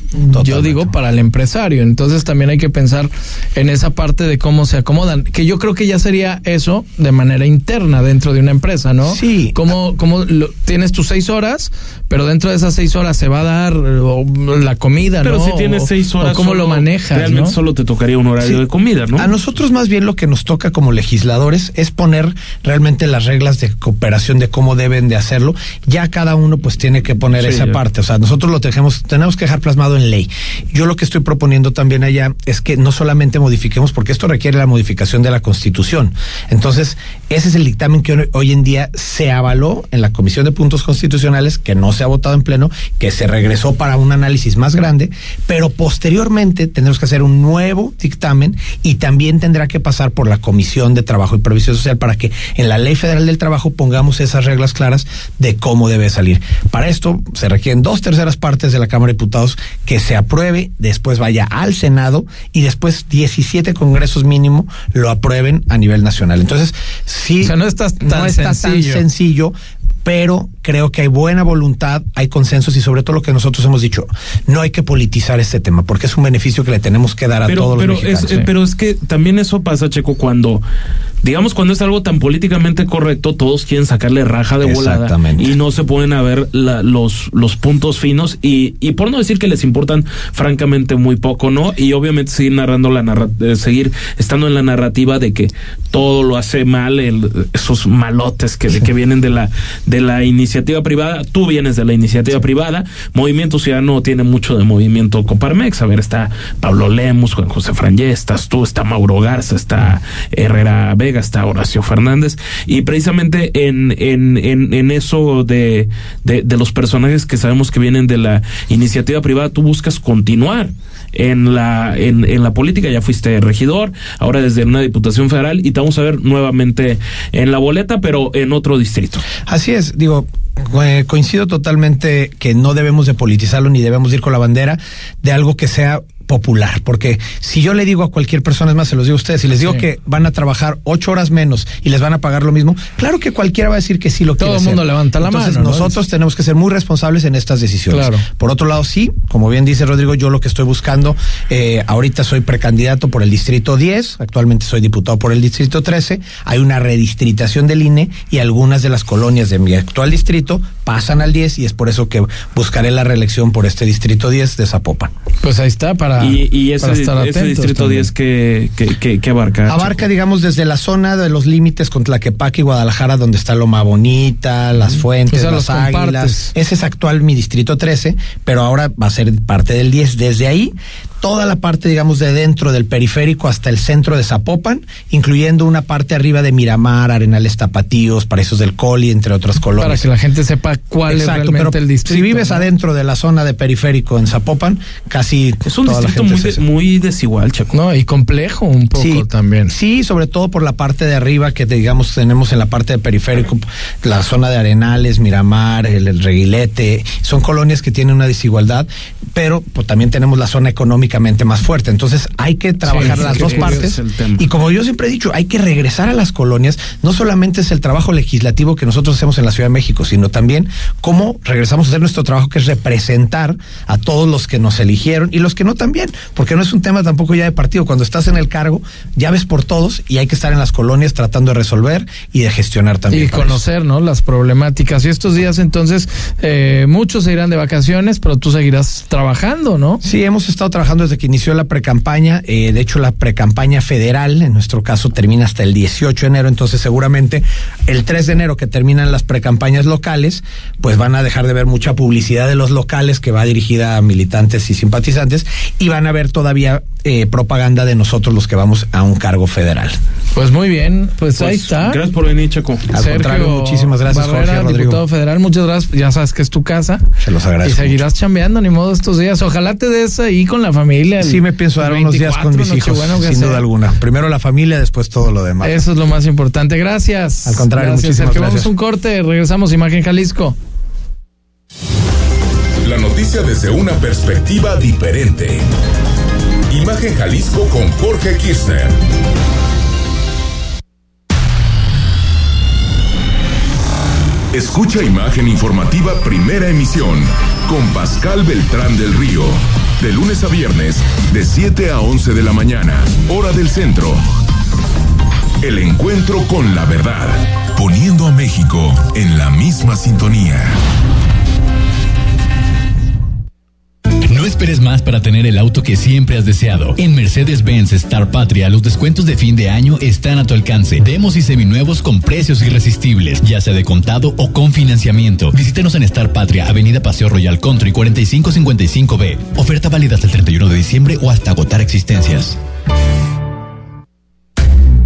Yo digo para el empresario. Entonces también hay que pensar en esa parte de cómo se acomodan. Que yo creo que ya sería eso de manera interna dentro de una empresa, ¿no? Sí. Cómo, cómo lo- tienes tus seis horas, pero dentro de esas seis horas se va a dar o, la comida, Pero ¿no? si tienes seis o horas. cómo solo- lo manejas, Realmente ¿no? solo te tocaría un horario Sí. de comida, ¿no? A nosotros más bien lo que nos toca como legisladores es poner realmente las reglas de cooperación de cómo deben de hacerlo. Ya cada uno pues tiene que poner Sí, esa ya. parte. O sea, nosotros lo tenemos, tenemos que dejar plasmado en ley. Yo lo que estoy proponiendo también allá es que no solamente modifiquemos, porque esto requiere la modificación de la Constitución. Entonces, ese es el dictamen que hoy- hoy en día se avaló en la Comisión de Puntos Constitucionales, que no se ha votado en pleno, que se regresó para un análisis más grande, pero posteriormente tendremos que hacer un nuevo dictamen y también tendrá que pasar por la Comisión de Trabajo y Previsión Social para que en la Ley Federal del Trabajo pongamos esas reglas claras de cómo debe salir. Para esto se requieren dos terceras partes de la Cámara de Diputados que se apruebe, después vaya al Senado y después 17 congresos mínimo lo aprueben a nivel nacional. Entonces, sí, O sea, no está tan no está sencillo. tan sencillo, pero creo que hay buena voluntad, hay consensos y sobre todo lo que nosotros hemos dicho, no hay que politizar este tema porque es un beneficio que le tenemos que dar a pero, todos pero los es, mexicanos. eh, pero es que también eso pasa, Checo, cuando, digamos, cuando es algo tan políticamente correcto, todos quieren sacarle raja de volada y no se ponen a ver la- los, los puntos finos y, y por no decir que les importan francamente muy poco, ¿no? Y obviamente seguir narrando la narra eh, seguir estando en la narrativa de que todo lo hace mal, el- esos malotes que, que vienen de la, de la iniciativa privada, tú vienes de la iniciativa privada, Movimiento Ciudadano tiene mucho de movimiento Coparmex, a ver, está Pablo Lemus, Juan José Frangé, estás tú, está Mauro Garza, está Herrera Vega, está Horacio Fernández, y precisamente en, en, en, en eso de, de, de los personajes que sabemos que vienen de la iniciativa privada, tú buscas continuar en la en, en la política ya fuiste regidor ahora desde una diputación federal y te vamos a ver nuevamente en la boleta pero en otro distrito. Así es, digo, eh, coincido totalmente que no debemos de politizarlo ni debemos ir con la bandera de algo que sea popular, porque si yo le digo a cualquier persona, es más, se los digo a ustedes, si les digo Sí. que van a trabajar ocho horas menos y les van a pagar lo mismo, claro que cualquiera va a decir que sí lo Todo quiere el mundo hacer. levanta la Entonces, mano, ¿no? nosotros tenemos que ser muy responsables en estas decisiones. Claro. Por otro lado, sí, como bien dice Rodrigo, yo lo que estoy buscando, eh, ahorita soy precandidato por el distrito 10, actualmente soy diputado por el distrito 13, hay una redistritación del INE y algunas de las colonias de mi actual distrito pasan al 10 y es por eso que buscaré la reelección por este distrito 10 de Zapopan. Pues ahí está para, y, y ese, para estar ese atentos distrito también. 10 que, que, que, que abarca Abarca, digamos, desde la zona de los límites con Tlaquepaque y Guadalajara, donde está Loma Bonita, Las Fuentes, O sea, Las los Águilas. compartes. Ese es actual mi distrito 13, pero ahora va a ser parte del 10. Desde ahí, toda la parte, digamos, de dentro del periférico hasta el centro de Zapopan, incluyendo una parte arriba de Miramar, Arenales Tapatíos, Paraísos del Coli, entre otras para colonias. que la gente sepa cuál es realmente pero el distrito. si vives ¿no? adentro de la zona de periférico en Zapopan, casi es un toda la distrito gente muy, de- muy desigual Chaco No, y complejo un poco Sí, también. Sí, sobre todo por la parte de arriba que digamos tenemos en la parte de periférico, la zona de Arenales, Miramar, el, el Reguilete, son colonias que tienen una desigualdad, pero pues, también tenemos la zona económicamente más fuerte. Entonces hay que trabajar Sí, las dos partes. Y como yo siempre he dicho, hay que regresar a las colonias. No solamente es el trabajo legislativo que nosotros hacemos en la Ciudad de México, sino también cómo regresamos a hacer nuestro trabajo, que es representar a todos los que nos eligieron y los que no también, porque no es un tema tampoco ya de partido. Cuando estás en el cargo, ya ves por todos y hay que estar en las colonias tratando de resolver y de gestionar también. Y eso. conocer, ¿no? Las problemáticas. Y estos días, entonces, eh, muchos se irán de vacaciones, pero tú seguirás trabajando, ¿no? Sí, hemos estado trabajando desde que inició la precampaña. Eh, de hecho, la precampaña federal, en nuestro caso, termina hasta el 18 de enero. Entonces, seguramente el 3 de enero que terminan las precampañas locales, pues van a dejar de ver mucha publicidad de los locales que va dirigida a militantes y simpatizantes y van a ver todavía eh, propaganda de nosotros los que vamos a un cargo federal. Pues muy bien, pues, ahí está. Gracias por venir, Checo. Al contrario, muchísimas gracias, Barrera, Jorge Rodrigo. diputado federal, muchas gracias. Ya sabes que es tu casa. Se los Y agradezco. seguirás chambeando, ni modo, estos días. Ojalá te des ahí con la familia. el Sí, me pienso dar unos días con 24, mis hijos, sin sea. duda alguna. Primero la familia, después todo lo demás. Eso es lo más importante. Gracias. Al contrario, gracias, muchísimas Sergio. gracias. Vamos a un corte, regresamos Imagen Jalisco. La noticia desde una perspectiva diferente. Imagen Jalisco con Jorge Kirchner. Escucha Imagen Informativa Primera Emisión con Pascal Beltrán del Río. De lunes a viernes, de 7 a 11 de la mañana, hora del centro. El encuentro con la verdad, poniendo a México en la misma sintonía. No esperes más para tener el auto que siempre has deseado. En Mercedes-Benz Star Patria, los descuentos de fin de año están a tu alcance. Demos y seminuevos con precios irresistibles, ya sea de contado o con financiamiento. Visítenos en Star Patria, Avenida Paseo Royal Country 4555B. Oferta válida hasta el 31 de diciembre o hasta agotar existencias.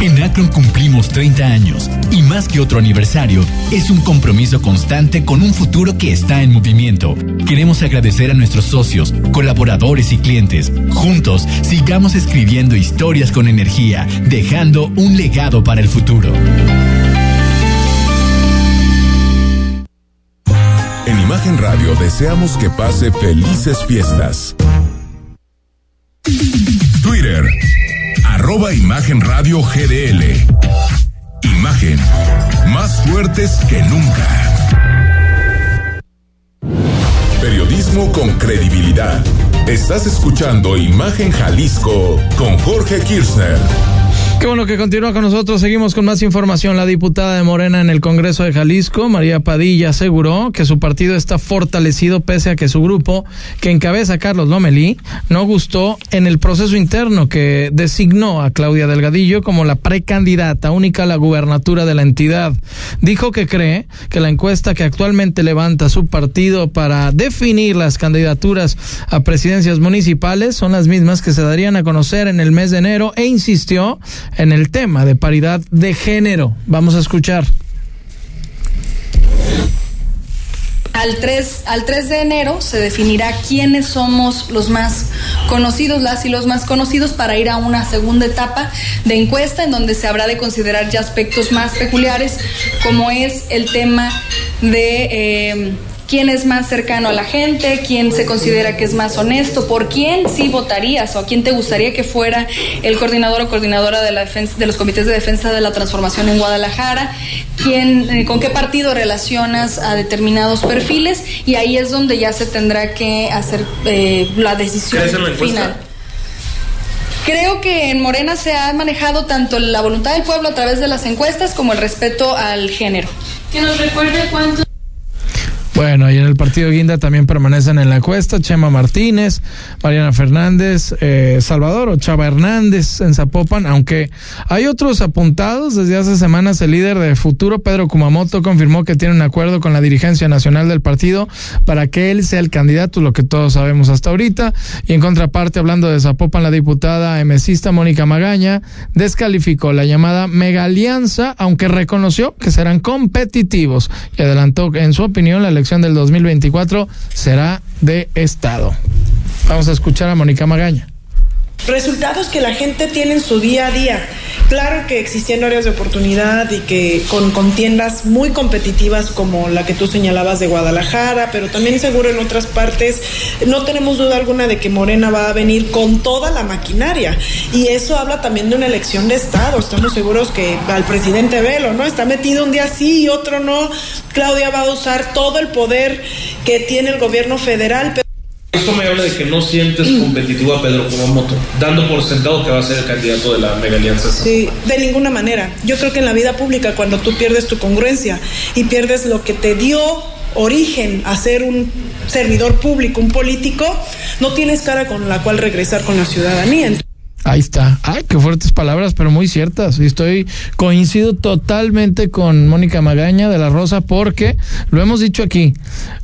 En Akron cumplimos 30 años y más que otro aniversario, es un compromiso constante con un futuro que está en movimiento. Queremos agradecer a nuestros socios, colaboradores y clientes. Juntos, sigamos escribiendo historias con energía, dejando un legado para el futuro. En Imagen Radio deseamos que pase felices fiestas. Twitter, arroba Imagen Radio GDL. Imagen, más fuertes que nunca. Periodismo con credibilidad. Estás escuchando Imagen Jalisco con Jorge Kirchner. Qué bueno que continúa con nosotros. Seguimos con más información. La diputada de Morena en el Congreso de Jalisco, María Padilla, aseguró que su partido está fortalecido pese a que su grupo, que encabeza Carlos Lomelí, no gustó en el proceso interno que designó a Claudia Delgadillo como la precandidata única a la gubernatura de la entidad. Dijo que cree que la encuesta que actualmente levanta su partido para definir las candidaturas a presidencias municipales son las mismas que se darían a conocer en el mes de enero e insistió en el tema de paridad de género. Vamos a escuchar. Al 3, al 3 de enero se definirá quiénes somos los más conocidos, las y los más conocidos, para ir a una segunda etapa de encuesta en donde se habrá de considerar ya aspectos más peculiares, como es el tema de eh, quién es más cercano a la gente, quién se considera que es más honesto, por quién sí votarías o a quién te gustaría que fuera el coordinador o coordinadora de, la defensa, de los comités de defensa de la transformación en Guadalajara, quién, eh, con qué partido relacionas a determinados perfiles y ahí es donde ya se tendrá que hacer eh, la decisión final. Creo que en Morena se ha manejado tanto la voluntad del pueblo a través de las encuestas como el respeto al género. Que nos recuerde cuánto Bueno, y en el partido Guinda también permanecen en la encuesta Chema Martínez, Mariana Fernández, eh, Salvador o Chava Hernández en Zapopan, aunque hay otros apuntados. Desde hace semanas el líder de Futuro, Pedro Kumamoto, confirmó que tiene un acuerdo con la dirigencia nacional del partido para que él sea el candidato, lo que todos sabemos hasta ahorita. Y en contraparte, hablando de Zapopan, la diputada emesista Mónica Magaña descalificó la llamada mega alianza, aunque reconoció que serán competitivos y adelantó que en su opinión la elección del 2024 será de Estado. Vamos a escuchar a Mónica Magaña. Resultados que la gente tiene en su día a día. Claro que existiendo áreas de oportunidad y que con contiendas muy competitivas como la que tú señalabas de Guadalajara, pero también seguro en otras partes, no tenemos duda alguna de que Morena va a venir con toda la maquinaria. Y eso habla también de una elección de Estado. Estamos seguros que al presidente Velo, ¿no? Está metido un día sí y otro no. Claudia va a usar todo el poder que tiene el gobierno federal. Pero Eso me habla de que no sientes competitivo a Pedro Kumamoto, dando por sentado que va a ser el candidato de la mega alianza. Sí, de ninguna manera. Yo creo que en la vida pública, cuando tú pierdes tu congruencia y pierdes lo que te dio origen a ser un servidor público, un político, no tienes cara con la cual regresar con la ciudadanía. Ahí está. Ay, qué fuertes palabras, pero muy ciertas. Y estoy coincido totalmente con Mónica Magaña de la Rosa porque lo hemos dicho aquí.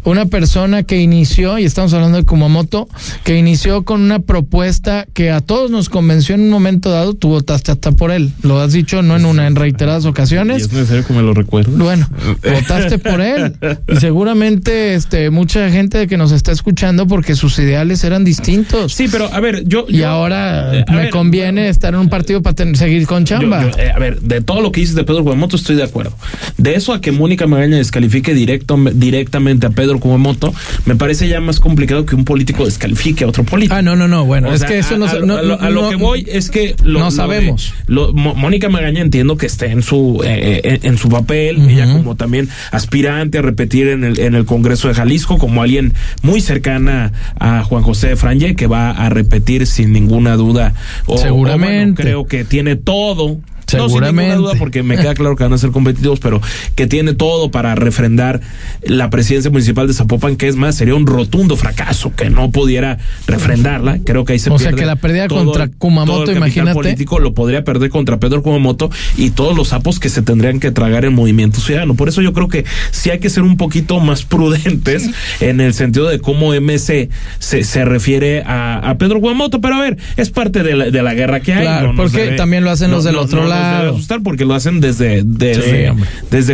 Una persona que inició, y estamos hablando de Kumamoto, que inició con una propuesta que a todos nos convenció en un momento dado, tú votaste hasta por él. Lo has dicho no en una, en reiteradas ocasiones. Y es necesario que me lo recuerdo. Bueno, votaste por él. Y seguramente este, mucha gente que nos está escuchando porque sus ideales eran distintos. Sí, pero a ver, yo. Y yo- ahora eh, a me ver, conviene estar en un partido para tener- seguir con chamba. Yo- yo, eh, a ver, de todo lo que dices de Pedro Kumamoto estoy de acuerdo. De eso a que Mónica Magaña descalifique directo, directamente a Pedro Kumamoto, me parece ya más complicado que un político descalifique a otro político. Ah, no, no, no. Bueno, O es sea, que eso a, no, a- no- a lo, a lo no- que voy es que lo- no sabemos. lo- Mónica Magaña entiendo que esté en su eh, eh, en su papel, ella como también aspirante a repetir en el en el Congreso de Jalisco como alguien muy cercana a Juan José Franje que va a repetir sin ninguna duda. O- o, bueno, Seguramente. creo que tiene todo. No, sin Seguramente. ninguna duda, porque me queda claro que van a ser competitivos, pero que tiene todo para refrendar la presidencia municipal de Zapopan, que es más, sería un rotundo fracaso que no pudiera refrendarla. Creo que ahí se O sea, pierde que la pérdida contra Kumamoto, todo el imagínate. político lo podría perder contra Pedro Kumamoto y todos los sapos que se tendrían que tragar en Movimiento Ciudadano. Por eso yo creo que sí hay que ser un poquito más prudentes en el sentido de cómo MC se, se refiere a, a Pedro Kumamoto. Pero a ver, es parte de la, de la guerra que hay. Claro, porque también lo hacen los del otro nos debe asustar porque lo hacen desde, desde,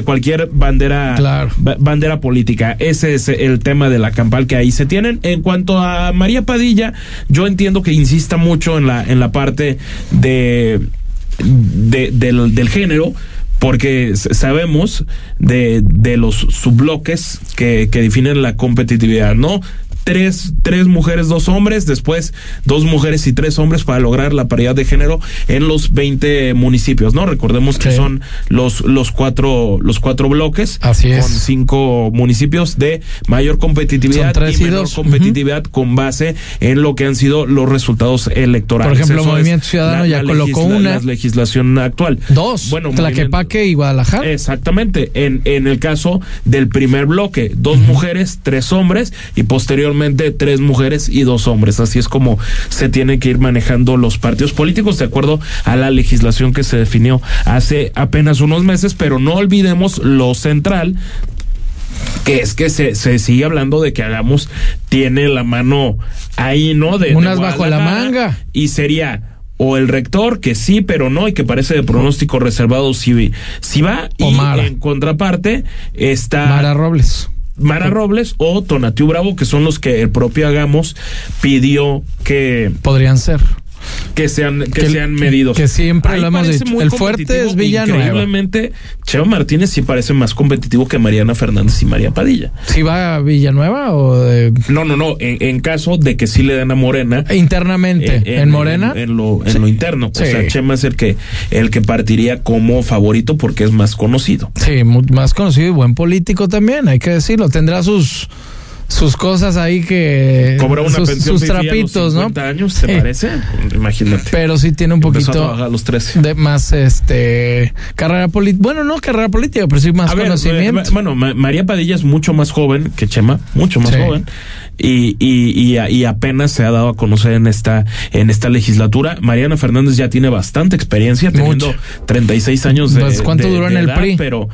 cualquier bandera, ba- bandera política. Ese es el tema de la campal que ahí se tienen. En cuanto a María Padilla, yo entiendo que insista mucho en la, en la parte de, de- del, del género. Porque sabemos de, de los subbloques que, que definen la competitividad, ¿no? Tres, tres mujeres, dos hombres, después dos mujeres y tres hombres para lograr la paridad de género en los 20 municipios, ¿no? Recordemos que son los, los cuatro, los cuatro bloques Así es. con cinco municipios de mayor competitividad y y menor dos. competitividad con base en lo que han sido los resultados electorales. Por ejemplo, Eso Movimiento Ciudadano ya colocó legisla- una. La legislación actual. Dos. Bueno, Tlaquepaque y Guadalajara. Exactamente. En, en el caso del primer bloque, dos mujeres, tres hombres y posteriormente tres mujeres y dos hombres. Así es como se tienen que ir manejando los partidos políticos de acuerdo a la legislación que se definió hace apenas unos meses, pero no olvidemos lo central que es que se, se sigue hablando de que hagamos tiene la mano ahí, ¿no? De, de Unas bajo la manga. Y sería o el rector que sí, pero no, y que parece de pronóstico reservado si, si va. O y Mara. en contraparte está Mara Robles. Mara Robles o Tonatiu Bravo, que son los que el propio Hagamos pidió que podrían ser que sean que, Que- sean medidos. que siempre lo hemos dicho. El fuerte es Villanueva. Increíblemente, Cheo Martínez sí parece más competitivo que Mariana Fernández y María Padilla. ¿Si va a Villanueva o de- No, no, no. En, en caso de que sí le den a Morena. internamente? eh, ¿En, Morena? En, lo, en lo interno. Sí. O sea, Chema es el que, el que partiría como favorito porque es más conocido. Sí, más conocido y buen político también, hay que decirlo. Tendrá sus sus cosas ahí que Cobra una sus, pensión sus fifí a los trapitos, ¿no? 50 años, ¿te Sí. parece? Imagínate. Pero sí tiene un Empezó a poquito trabajar a los 13. de más este carrera política. Bueno, no carrera política, pero sí más A conocimiento. eh, bueno, Ma- María Padilla es mucho más joven que Chema, mucho más Sí. joven. Y, y, y, a- y apenas se ha dado a conocer en esta, en esta legislatura. Mariana Fernández ya tiene bastante experiencia, teniendo Mucho. 36 años de. Pues, ¿cuánto de- duró en el PRI? Pero,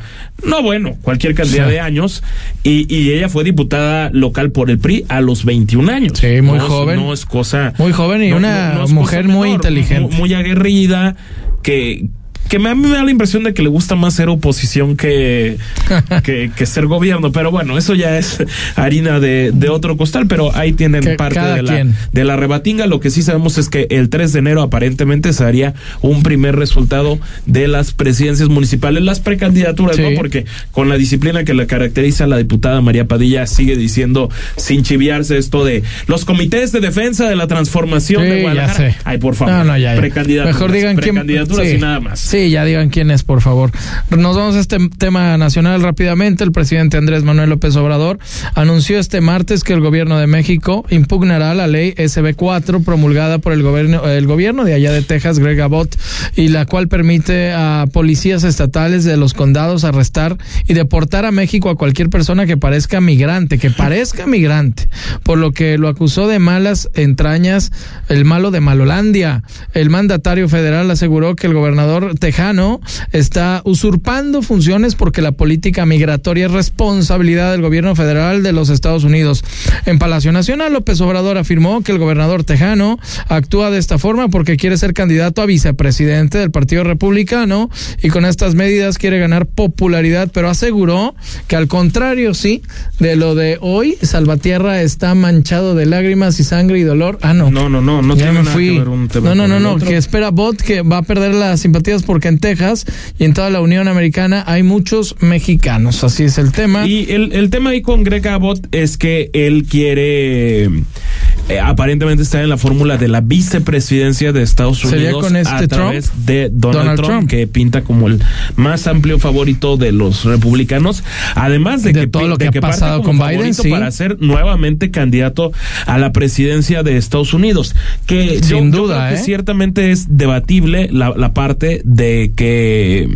no, bueno, cualquier cantidad Sí. de años. Y, y ella fue diputada local por el PRI a los 21 años. Sí, muy No joven. No es cosa. Muy joven y no- una no- mujer muy inteligente. Muy, muy aguerrida, que. Que me- a mí me da la impresión de que le gusta más ser oposición que, que, que ser gobierno, pero bueno, eso ya es harina de, de otro costal, pero ahí tienen Que parte de la, de la rebatinga. Lo que sí sabemos es que el 3 de enero aparentemente se haría un primer resultado de las presidencias municipales, las precandidaturas, Sí. ¿no? Porque con la disciplina que la caracteriza la diputada María Padilla sigue diciendo sin chiviarse esto de los comités de defensa de la transformación Sí, de Guadalajara. Ay, por favor, No, no, ya, ya. precandidaturas, Mejor digan quién- precandidaturas sí. y nada más. Sí, Ya digan quién es, por favor. Nos vamos a este tema nacional rápidamente. El presidente Andrés Manuel López Obrador anunció este martes que el gobierno de México impugnará la ley SB4 promulgada por el gobierno, el gobierno de allá de Texas, Greg Abbott, y la cual permite a policías estatales de los condados arrestar y deportar a México a cualquier persona que parezca migrante, que parezca migrante, por lo que lo acusó de malas entrañas, el malo de Malolandia. El mandatario federal aseguró que el gobernador tejano está usurpando funciones porque la política migratoria es responsabilidad del gobierno federal de los Estados Unidos. En Palacio Nacional, López Obrador afirmó que el gobernador tejano actúa de esta forma porque quiere ser candidato a vicepresidente del Partido Republicano y con estas medidas quiere ganar popularidad, pero aseguró que al contrario, sí, de lo de hoy, Salvatierra está manchado de lágrimas y sangre y dolor. Ah, no. No, no, no, no Ya tiene me nada fui. que ver un tema No, no, no, no, que espera Bot que va a perder las simpatías porque en Texas y en toda la Unión Americana hay muchos mexicanos. Así es el tema. Y el, el tema ahí con Greg Abbott es que él quiere eh, aparentemente estar en la fórmula de la vicepresidencia de Estados ¿Sería Unidos con este a través Trump? de Donald, Donald Trump, Trump. que pinta como el más amplio favorito de los republicanos, además de, De que todo lo que ha pasado con Biden, sí. para ser nuevamente candidato a la presidencia de Estados Unidos, que Sin yo duda, creo que ¿eh? ciertamente es debatible la, la parte de que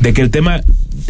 de que el tema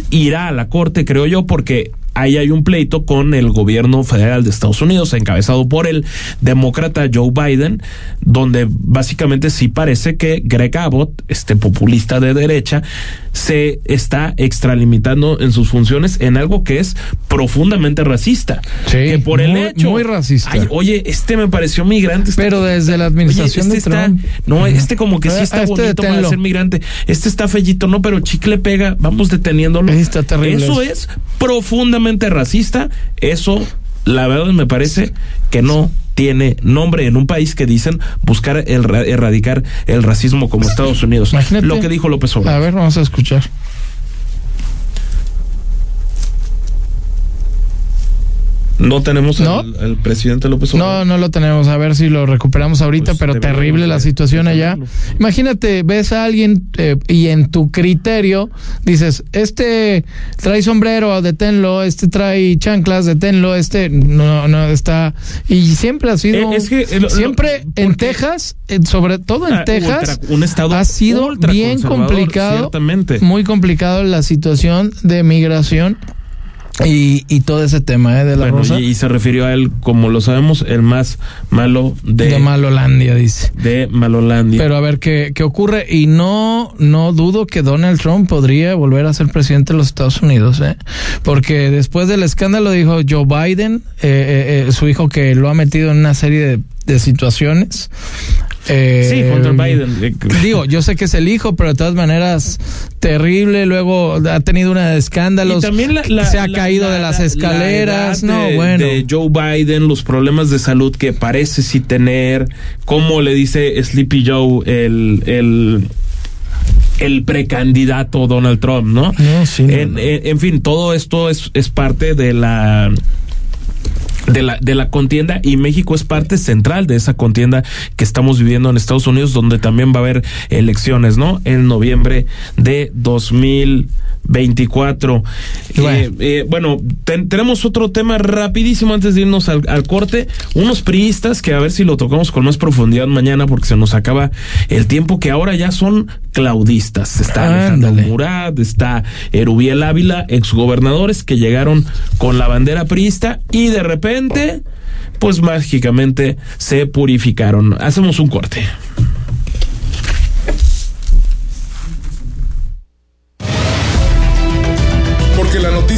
irá a la corte, creo yo, porque ahí hay un pleito con el gobierno federal de Estados Unidos, encabezado por el demócrata Joe Biden, donde básicamente sí parece que Greg Abbott, este populista de derecha, se está extralimitando en sus funciones en algo que es profundamente racista. que por el muy- hecho. muy racista. Ay, oye, este me pareció migrante. este- Pero desde la administración Oye, este de está- Trump. no, este como que sí Ah, está este bonito para deténlo. ser migrante. Este está fellito, no, pero chicle pega, vamos deteniéndolo. Está terrible eso. es profundamente racista. Eso, la verdad, me parece que no tiene nombre en un país que dicen buscar el ra- erradicar el racismo como Estados Unidos. Imagínate. Lo que dijo López Obrador. A ver, vamos a escuchar. No tenemos ¿No? al, al presidente López Obrador. No, no lo tenemos. A ver si lo recuperamos ahorita, Pues pero terrible la situación allá. Imagínate, ves a alguien eh, y en tu criterio dices, este trae sombrero, deténlo, este trae chanclas, deténlo, este no, no está. Y siempre ha sido. Eh, es que, eh, lo- siempre en Texas, eh, sobre todo en Ah, Texas, ultra- un estado ha sido bien complicado. Muy complicado la situación de migración. Y, y todo ese tema ¿eh? de la Bueno, rosa. y, y se refirió a él, como lo sabemos, el más malo de, de Malolandia, dice. de Malolandia. Pero a ver qué, qué ocurre. Y no, no dudo que Donald Trump podría volver a ser presidente de los Estados Unidos, ¿eh? Porque después del escándalo dijo Joe Biden, eh, eh, eh, su hijo que lo ha metido en una serie de, de situaciones. Eh, sí, contra Biden. eh, Digo, yo sé que es el hijo, pero de todas maneras, terrible. Luego ha tenido una de escándalos. Y también la- la- se ha la- caído de las la- escaleras. no, de- bueno. de Joe Biden, los problemas de salud que parece sí tener, como le dice Sleepy Joe, el, el, el precandidato Donald Trump, ¿no? No, sí, no, en, no. en- en fin, todo esto es, es parte de la de la, de la contienda y México es parte central de esa contienda que estamos viviendo en Estados Unidos, donde también va a haber elecciones, ¿no? En noviembre de 2024. Eh, eh, bueno, ten- tenemos otro tema rapidísimo antes de irnos al, al corte. Unos priistas que a ver si lo tocamos con más profundidad mañana porque se nos acaba el tiempo que ahora ya son claudistas. Está Alejandro Ándale. Murat, está Erubiel Ávila, exgobernadores que llegaron con la bandera priista y de repente, pues mágicamente se purificaron. Hacemos un corte.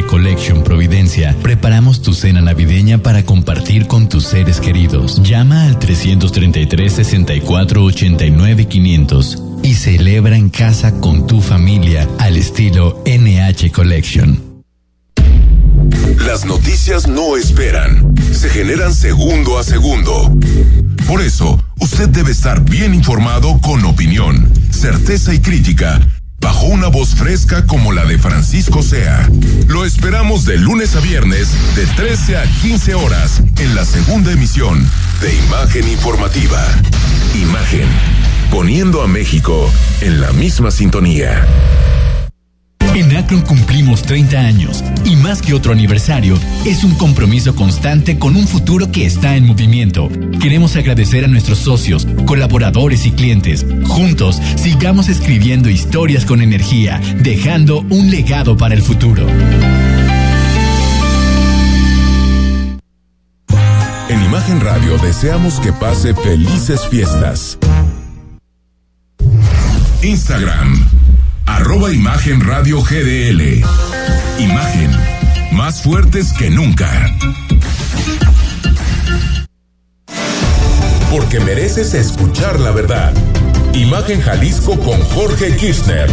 Collection Providencia, preparamos tu cena navideña para compartir con tus seres queridos. Llama al 333 64 89 500 y celebra en casa con tu familia al estilo NH Collection. Las noticias no esperan, se generan segundo a segundo. Por eso, usted debe estar bien informado con opinión, certeza y crítica, bajo una voz fresca como la de Francisco Sea. Lo esperamos de lunes a viernes, de 13 a 15 horas, en la segunda emisión de Imagen Informativa. Imagen, poniendo a México en la misma sintonía. En Akron cumplimos 30 años y más que otro aniversario, es un compromiso constante con un futuro que está en movimiento. Queremos agradecer a nuestros socios, colaboradores y clientes. Juntos, sigamos escribiendo historias con energía, dejando un legado para el futuro. En Imagen Radio deseamos que pase felices fiestas. Instagram Arroba Imagen Radio GDL. Imagen. Más fuertes que nunca. Porque mereces escuchar la verdad. Imagen Jalisco con Jorge Kirchner.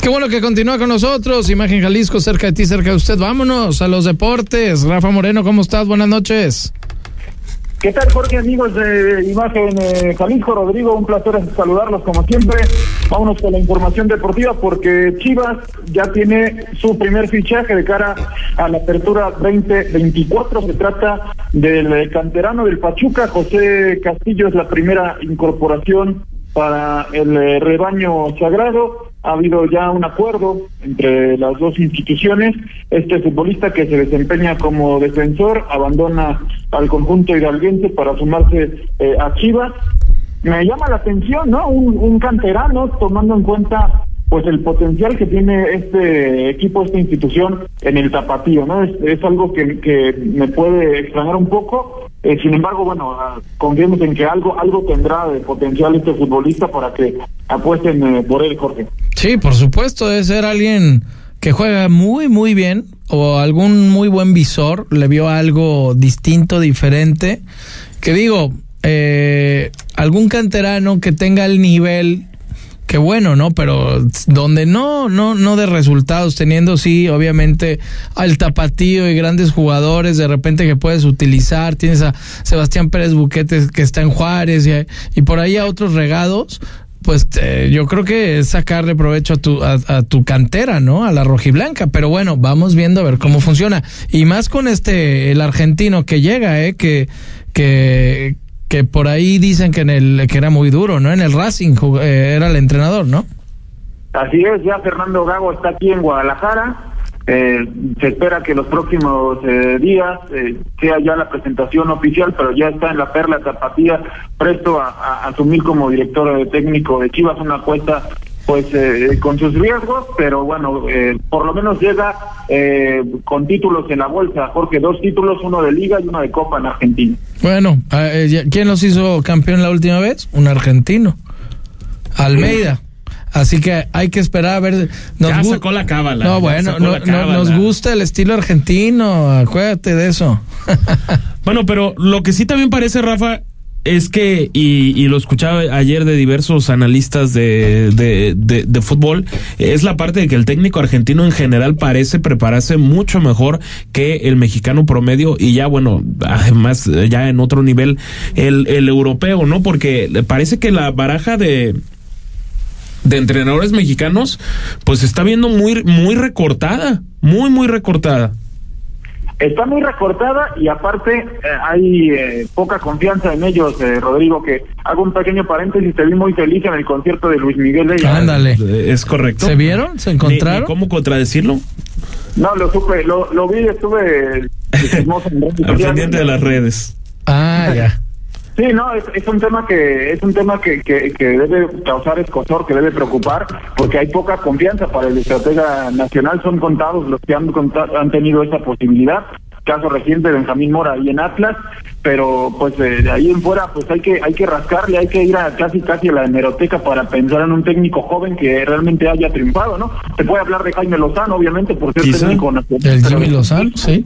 Qué bueno que continúa con nosotros. Imagen Jalisco, cerca de ti, cerca de usted. Vámonos a los deportes. Rafa Moreno, ¿cómo estás? Buenas noches. ¿Qué tal, Jorge, amigos de Imagen eh, Jalisco? Rodrigo, un placer saludarlos como siempre. Vámonos con la información deportiva porque Chivas ya tiene su primer fichaje de cara a la apertura 2024. Se trata del eh, canterano del Pachuca, José Castillo, es la primera incorporación para el eh, rebaño sagrado ha habido ya un acuerdo entre las dos instituciones. Este futbolista que se desempeña como defensor abandona al conjunto hidalguense para sumarse eh, a Chivas. Me llama la atención, ¿no? Un, canterano, tomando en cuenta pues el potencial que tiene este equipo, esta institución en el tapatío, ¿no? Es, algo que, me puede extrañar un poco. Eh, sin embargo, bueno, ah, confiemos en que algo algo tendrá de potencial este futbolista para que apuesten eh, por él, Jorge. Sí, por supuesto, debe ser alguien que juega muy, muy bien o algún muy buen visor, le vio algo distinto, diferente. Que digo, eh, algún canterano que tenga el nivel qué bueno, ¿no? Pero donde no, no, no de resultados, teniendo sí, obviamente, al tapatío y grandes jugadores de repente que puedes utilizar, tienes a Sebastián Pérez Buquete que está en Juárez y, y por ahí a otros regados, pues yo creo que es sacarle provecho a tu, a, tu cantera, ¿no? A la rojiblanca. Pero bueno, vamos viendo a ver cómo funciona. Y más con este, el argentino que llega, ¿eh? Que, que, que por ahí dicen que en el que era muy duro, ¿no? En el Racing eh, era el entrenador, ¿no? Así es, ya Fernando Gago está aquí en Guadalajara. Eh, se espera que los próximos eh, días sea ya la presentación oficial, pero ya está en la Perla Tapatía, presto a, asumir como director técnico de Chivas, una apuesta pues eh, con sus riesgos, pero bueno, eh, por lo menos llega eh, con títulos en la bolsa, Jorge, dos títulos, uno de liga y uno de copa en Argentina. Bueno, ¿quién los hizo campeón la última vez? Un argentino, Almeida. Así que hay que esperar a ver. Nos ya sacó la cábala. No, bueno, nos gusta el estilo argentino. Acuérdate de eso. bueno, pero lo que sí también parece, Rafa, es que, y, lo escuchaba ayer de diversos analistas de, de, fútbol, es la parte de que el técnico argentino en general parece prepararse mucho mejor que el mexicano promedio y ya, bueno, además ya en otro nivel el, el europeo, ¿no? Porque parece que la baraja de de entrenadores mexicanos pues está viendo muy muy recortada, muy muy recortada. Está muy recortada y aparte eh, hay eh, poca confianza en ellos, eh, Rodrigo, que hago un pequeño paréntesis, te vi muy feliz en el concierto de Luis Miguel de Ándale. Es correcto. ¿Se vieron? ¿Se encontraron? ¿Cómo contradecirlo? No, lo supe, lo, lo vi, estuve al pendiente de las redes. Ah, ya. Sí, no, es, un tema que es un tema que, que, debe causar escosor, que debe preocupar, porque hay poca confianza para el estratega nacional. Son contados los que han, han tenido esa posibilidad. Caso reciente de Benjamín Mora ahí en Atlas, pero pues de ahí en fuera pues hay que hay que rascarle, hay que ir a casi casi a la hemeroteca para pensar en un técnico joven que realmente haya triunfado, ¿no? Se puede hablar de Jaime Lozano, obviamente, por ser técnico nacional. El Jimmy Lozano, sí.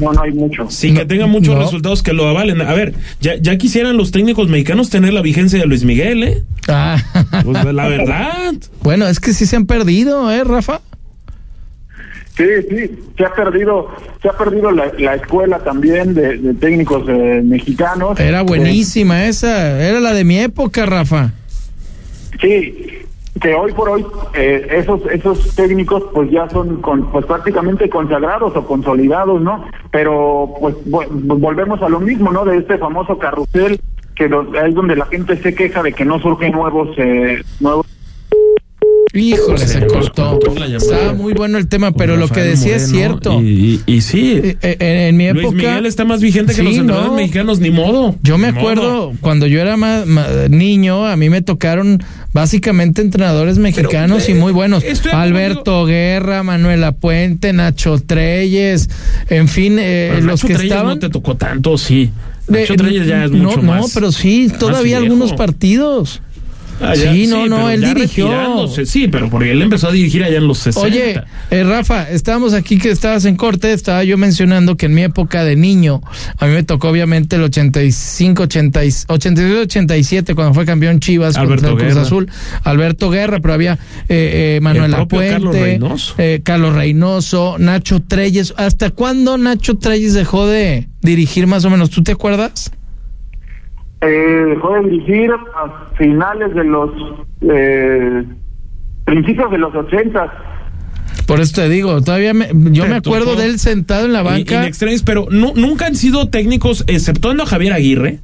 no, no hay mucho. Sin que tenga muchos no. resultados que lo avalen. A ver, ya, ya quisieran los técnicos mexicanos tener la vigencia de Luis Miguel, ¿eh? Ah. Pues la verdad. Bueno, es que sí se han perdido, ¿eh, Rafa? Sí, sí, se ha perdido, se ha perdido la, la escuela también de, de técnicos eh, mexicanos. Era Eh, buenísima esa, era la de mi época, Rafa. Sí, que hoy por hoy eh, esos esos técnicos pues ya son con, pues prácticamente consagrados o consolidados, ¿no? Pero pues vo- volvemos a lo mismo, ¿no? De este famoso carrusel que es donde la gente se queja de que no surgen nuevos eh, nuevos Híjole, se cortó. Estaba muy bueno el tema, pero lo que decía es cierto. Y, y, y sí. Eh, eh, en, mi época. Luis Miguel está más vigente que Sí, los entrenadores no. mexicanos, ni modo. Yo me acuerdo modo. cuando yo era más, niño, a mí me tocaron básicamente entrenadores mexicanos y muy buenos. estoy Alberto Guerra, Manuela Puente, Nacho Treyes, en fin, eh, los Nacho que Treyes estaban. no te tocó tanto, sí. de- Nacho Treyes ya es no, mucho no, más. pero sí, todavía algunos partidos. Ah, ya, sí, no, no, pero él dirigió. retirándose, Sí, pero porque él empezó a dirigir allá en los 60. Oye, eh, Rafa, estábamos aquí que estabas en corte, estaba yo mencionando que en mi época de niño, a mí me tocó obviamente el 85, 80, y- 86, 87, cuando fue campeón Chivas Alberto contra el Cruz. Azul, Alberto Guerra, pero había eh, eh, Manuela propio Puente, Carlos Reynoso. eh, Carlos Reynoso, Nacho Treyes. ¿Hasta cuándo Nacho Treyes dejó de dirigir más o menos? ¿Tú te acuerdas? Eh, dejó de dirigir a finales de los eh, principios de los ochentas. Por eso te digo, todavía me- yo Te me acuerdo tocó. de él sentado en la banca. in extremis, pero nu- nunca han sido técnicos, exceptuando a Javier Aguirre.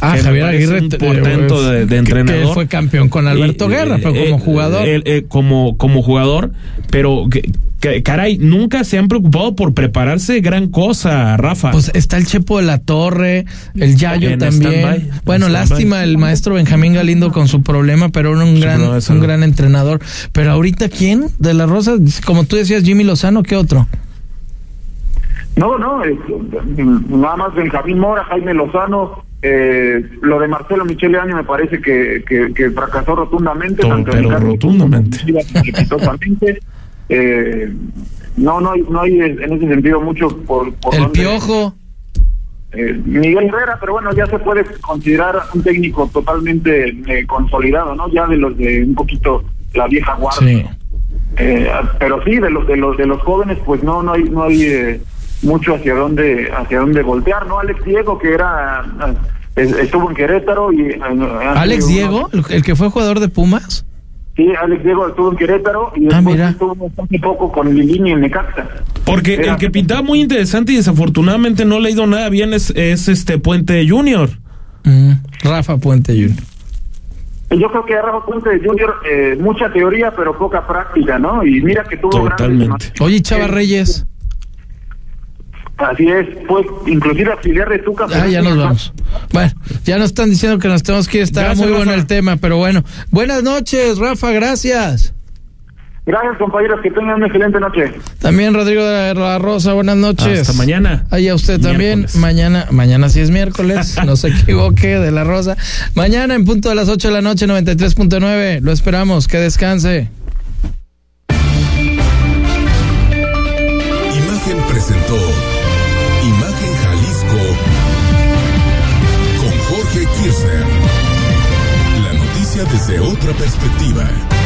Ah, Javier Aguirre, Un te- portento de, de que- entrenador. que él fue campeón con Alberto Y, Guerra, eh, pero como eh, jugador. él, eh, como, como jugador, pero que- que- caray, nunca se han preocupado por prepararse gran cosa, Rafa. Pues está el Chepo de la Torre, el Yayo En también. bueno, lástima el maestro Benjamín Galindo con su problema, pero era un gran, un entrenador. Pero ahorita, ¿quién? De la Rosa, como tú decías, Jimmy Lozano, ¿qué otro? No, no, es- nada más Benjamín Mora, Jaime Lozano, eh, lo de Marcelo Michele Año me parece que, que, que fracasó rotundamente, pero rotundamente. Eh, no, no hay, no hay en ese sentido mucho por, por El Piojo. eh, Miguel Herrera, pero bueno, ya se puede considerar un técnico totalmente eh, consolidado, ¿no? Ya de los de un poquito la vieja guardia. Sí. Eh, pero sí, de los de los de los jóvenes, pues no, no hay, no hay eh, mucho hacia dónde, hacia dónde voltear, ¿no? Alex Diego, que era eh, estuvo en Querétaro y hace ¿Alex Diego, el que fue jugador de Pumas? Sí, Alex Diego estuvo en Querétaro y Ah, después mira. estuvo hace poco con Lilini en Necaxa. Porque Era- el que pintaba muy interesante y desafortunadamente no le ha ido nada bien es, es este Puente Junior. Mm, Rafa Puente Jr. Yo creo que a Rafa Puente Junior eh, mucha teoría pero poca práctica, ¿no? Y mira que tuvo Totalmente. grandes Oye, Chava Reyes. Así es, fue inclusive auxiliar de Tuca. Ah, ya nos vamos. Bueno, ya nos están diciendo que nos tenemos que ir. Está Gracias, muy bueno Rafa. el tema, pero bueno. Buenas noches, Rafa, gracias. Gracias compañeros, que tengan una excelente noche. También Rodrigo de la Rosa, buenas noches. Hasta mañana. Ahí a usted también. Mañana, mañana sí es miércoles, no se equivoque, de la Rosa. Mañana en punto de las 8 de la noche, 93.9. Lo esperamos, que descanse. Desde otra perspectiva.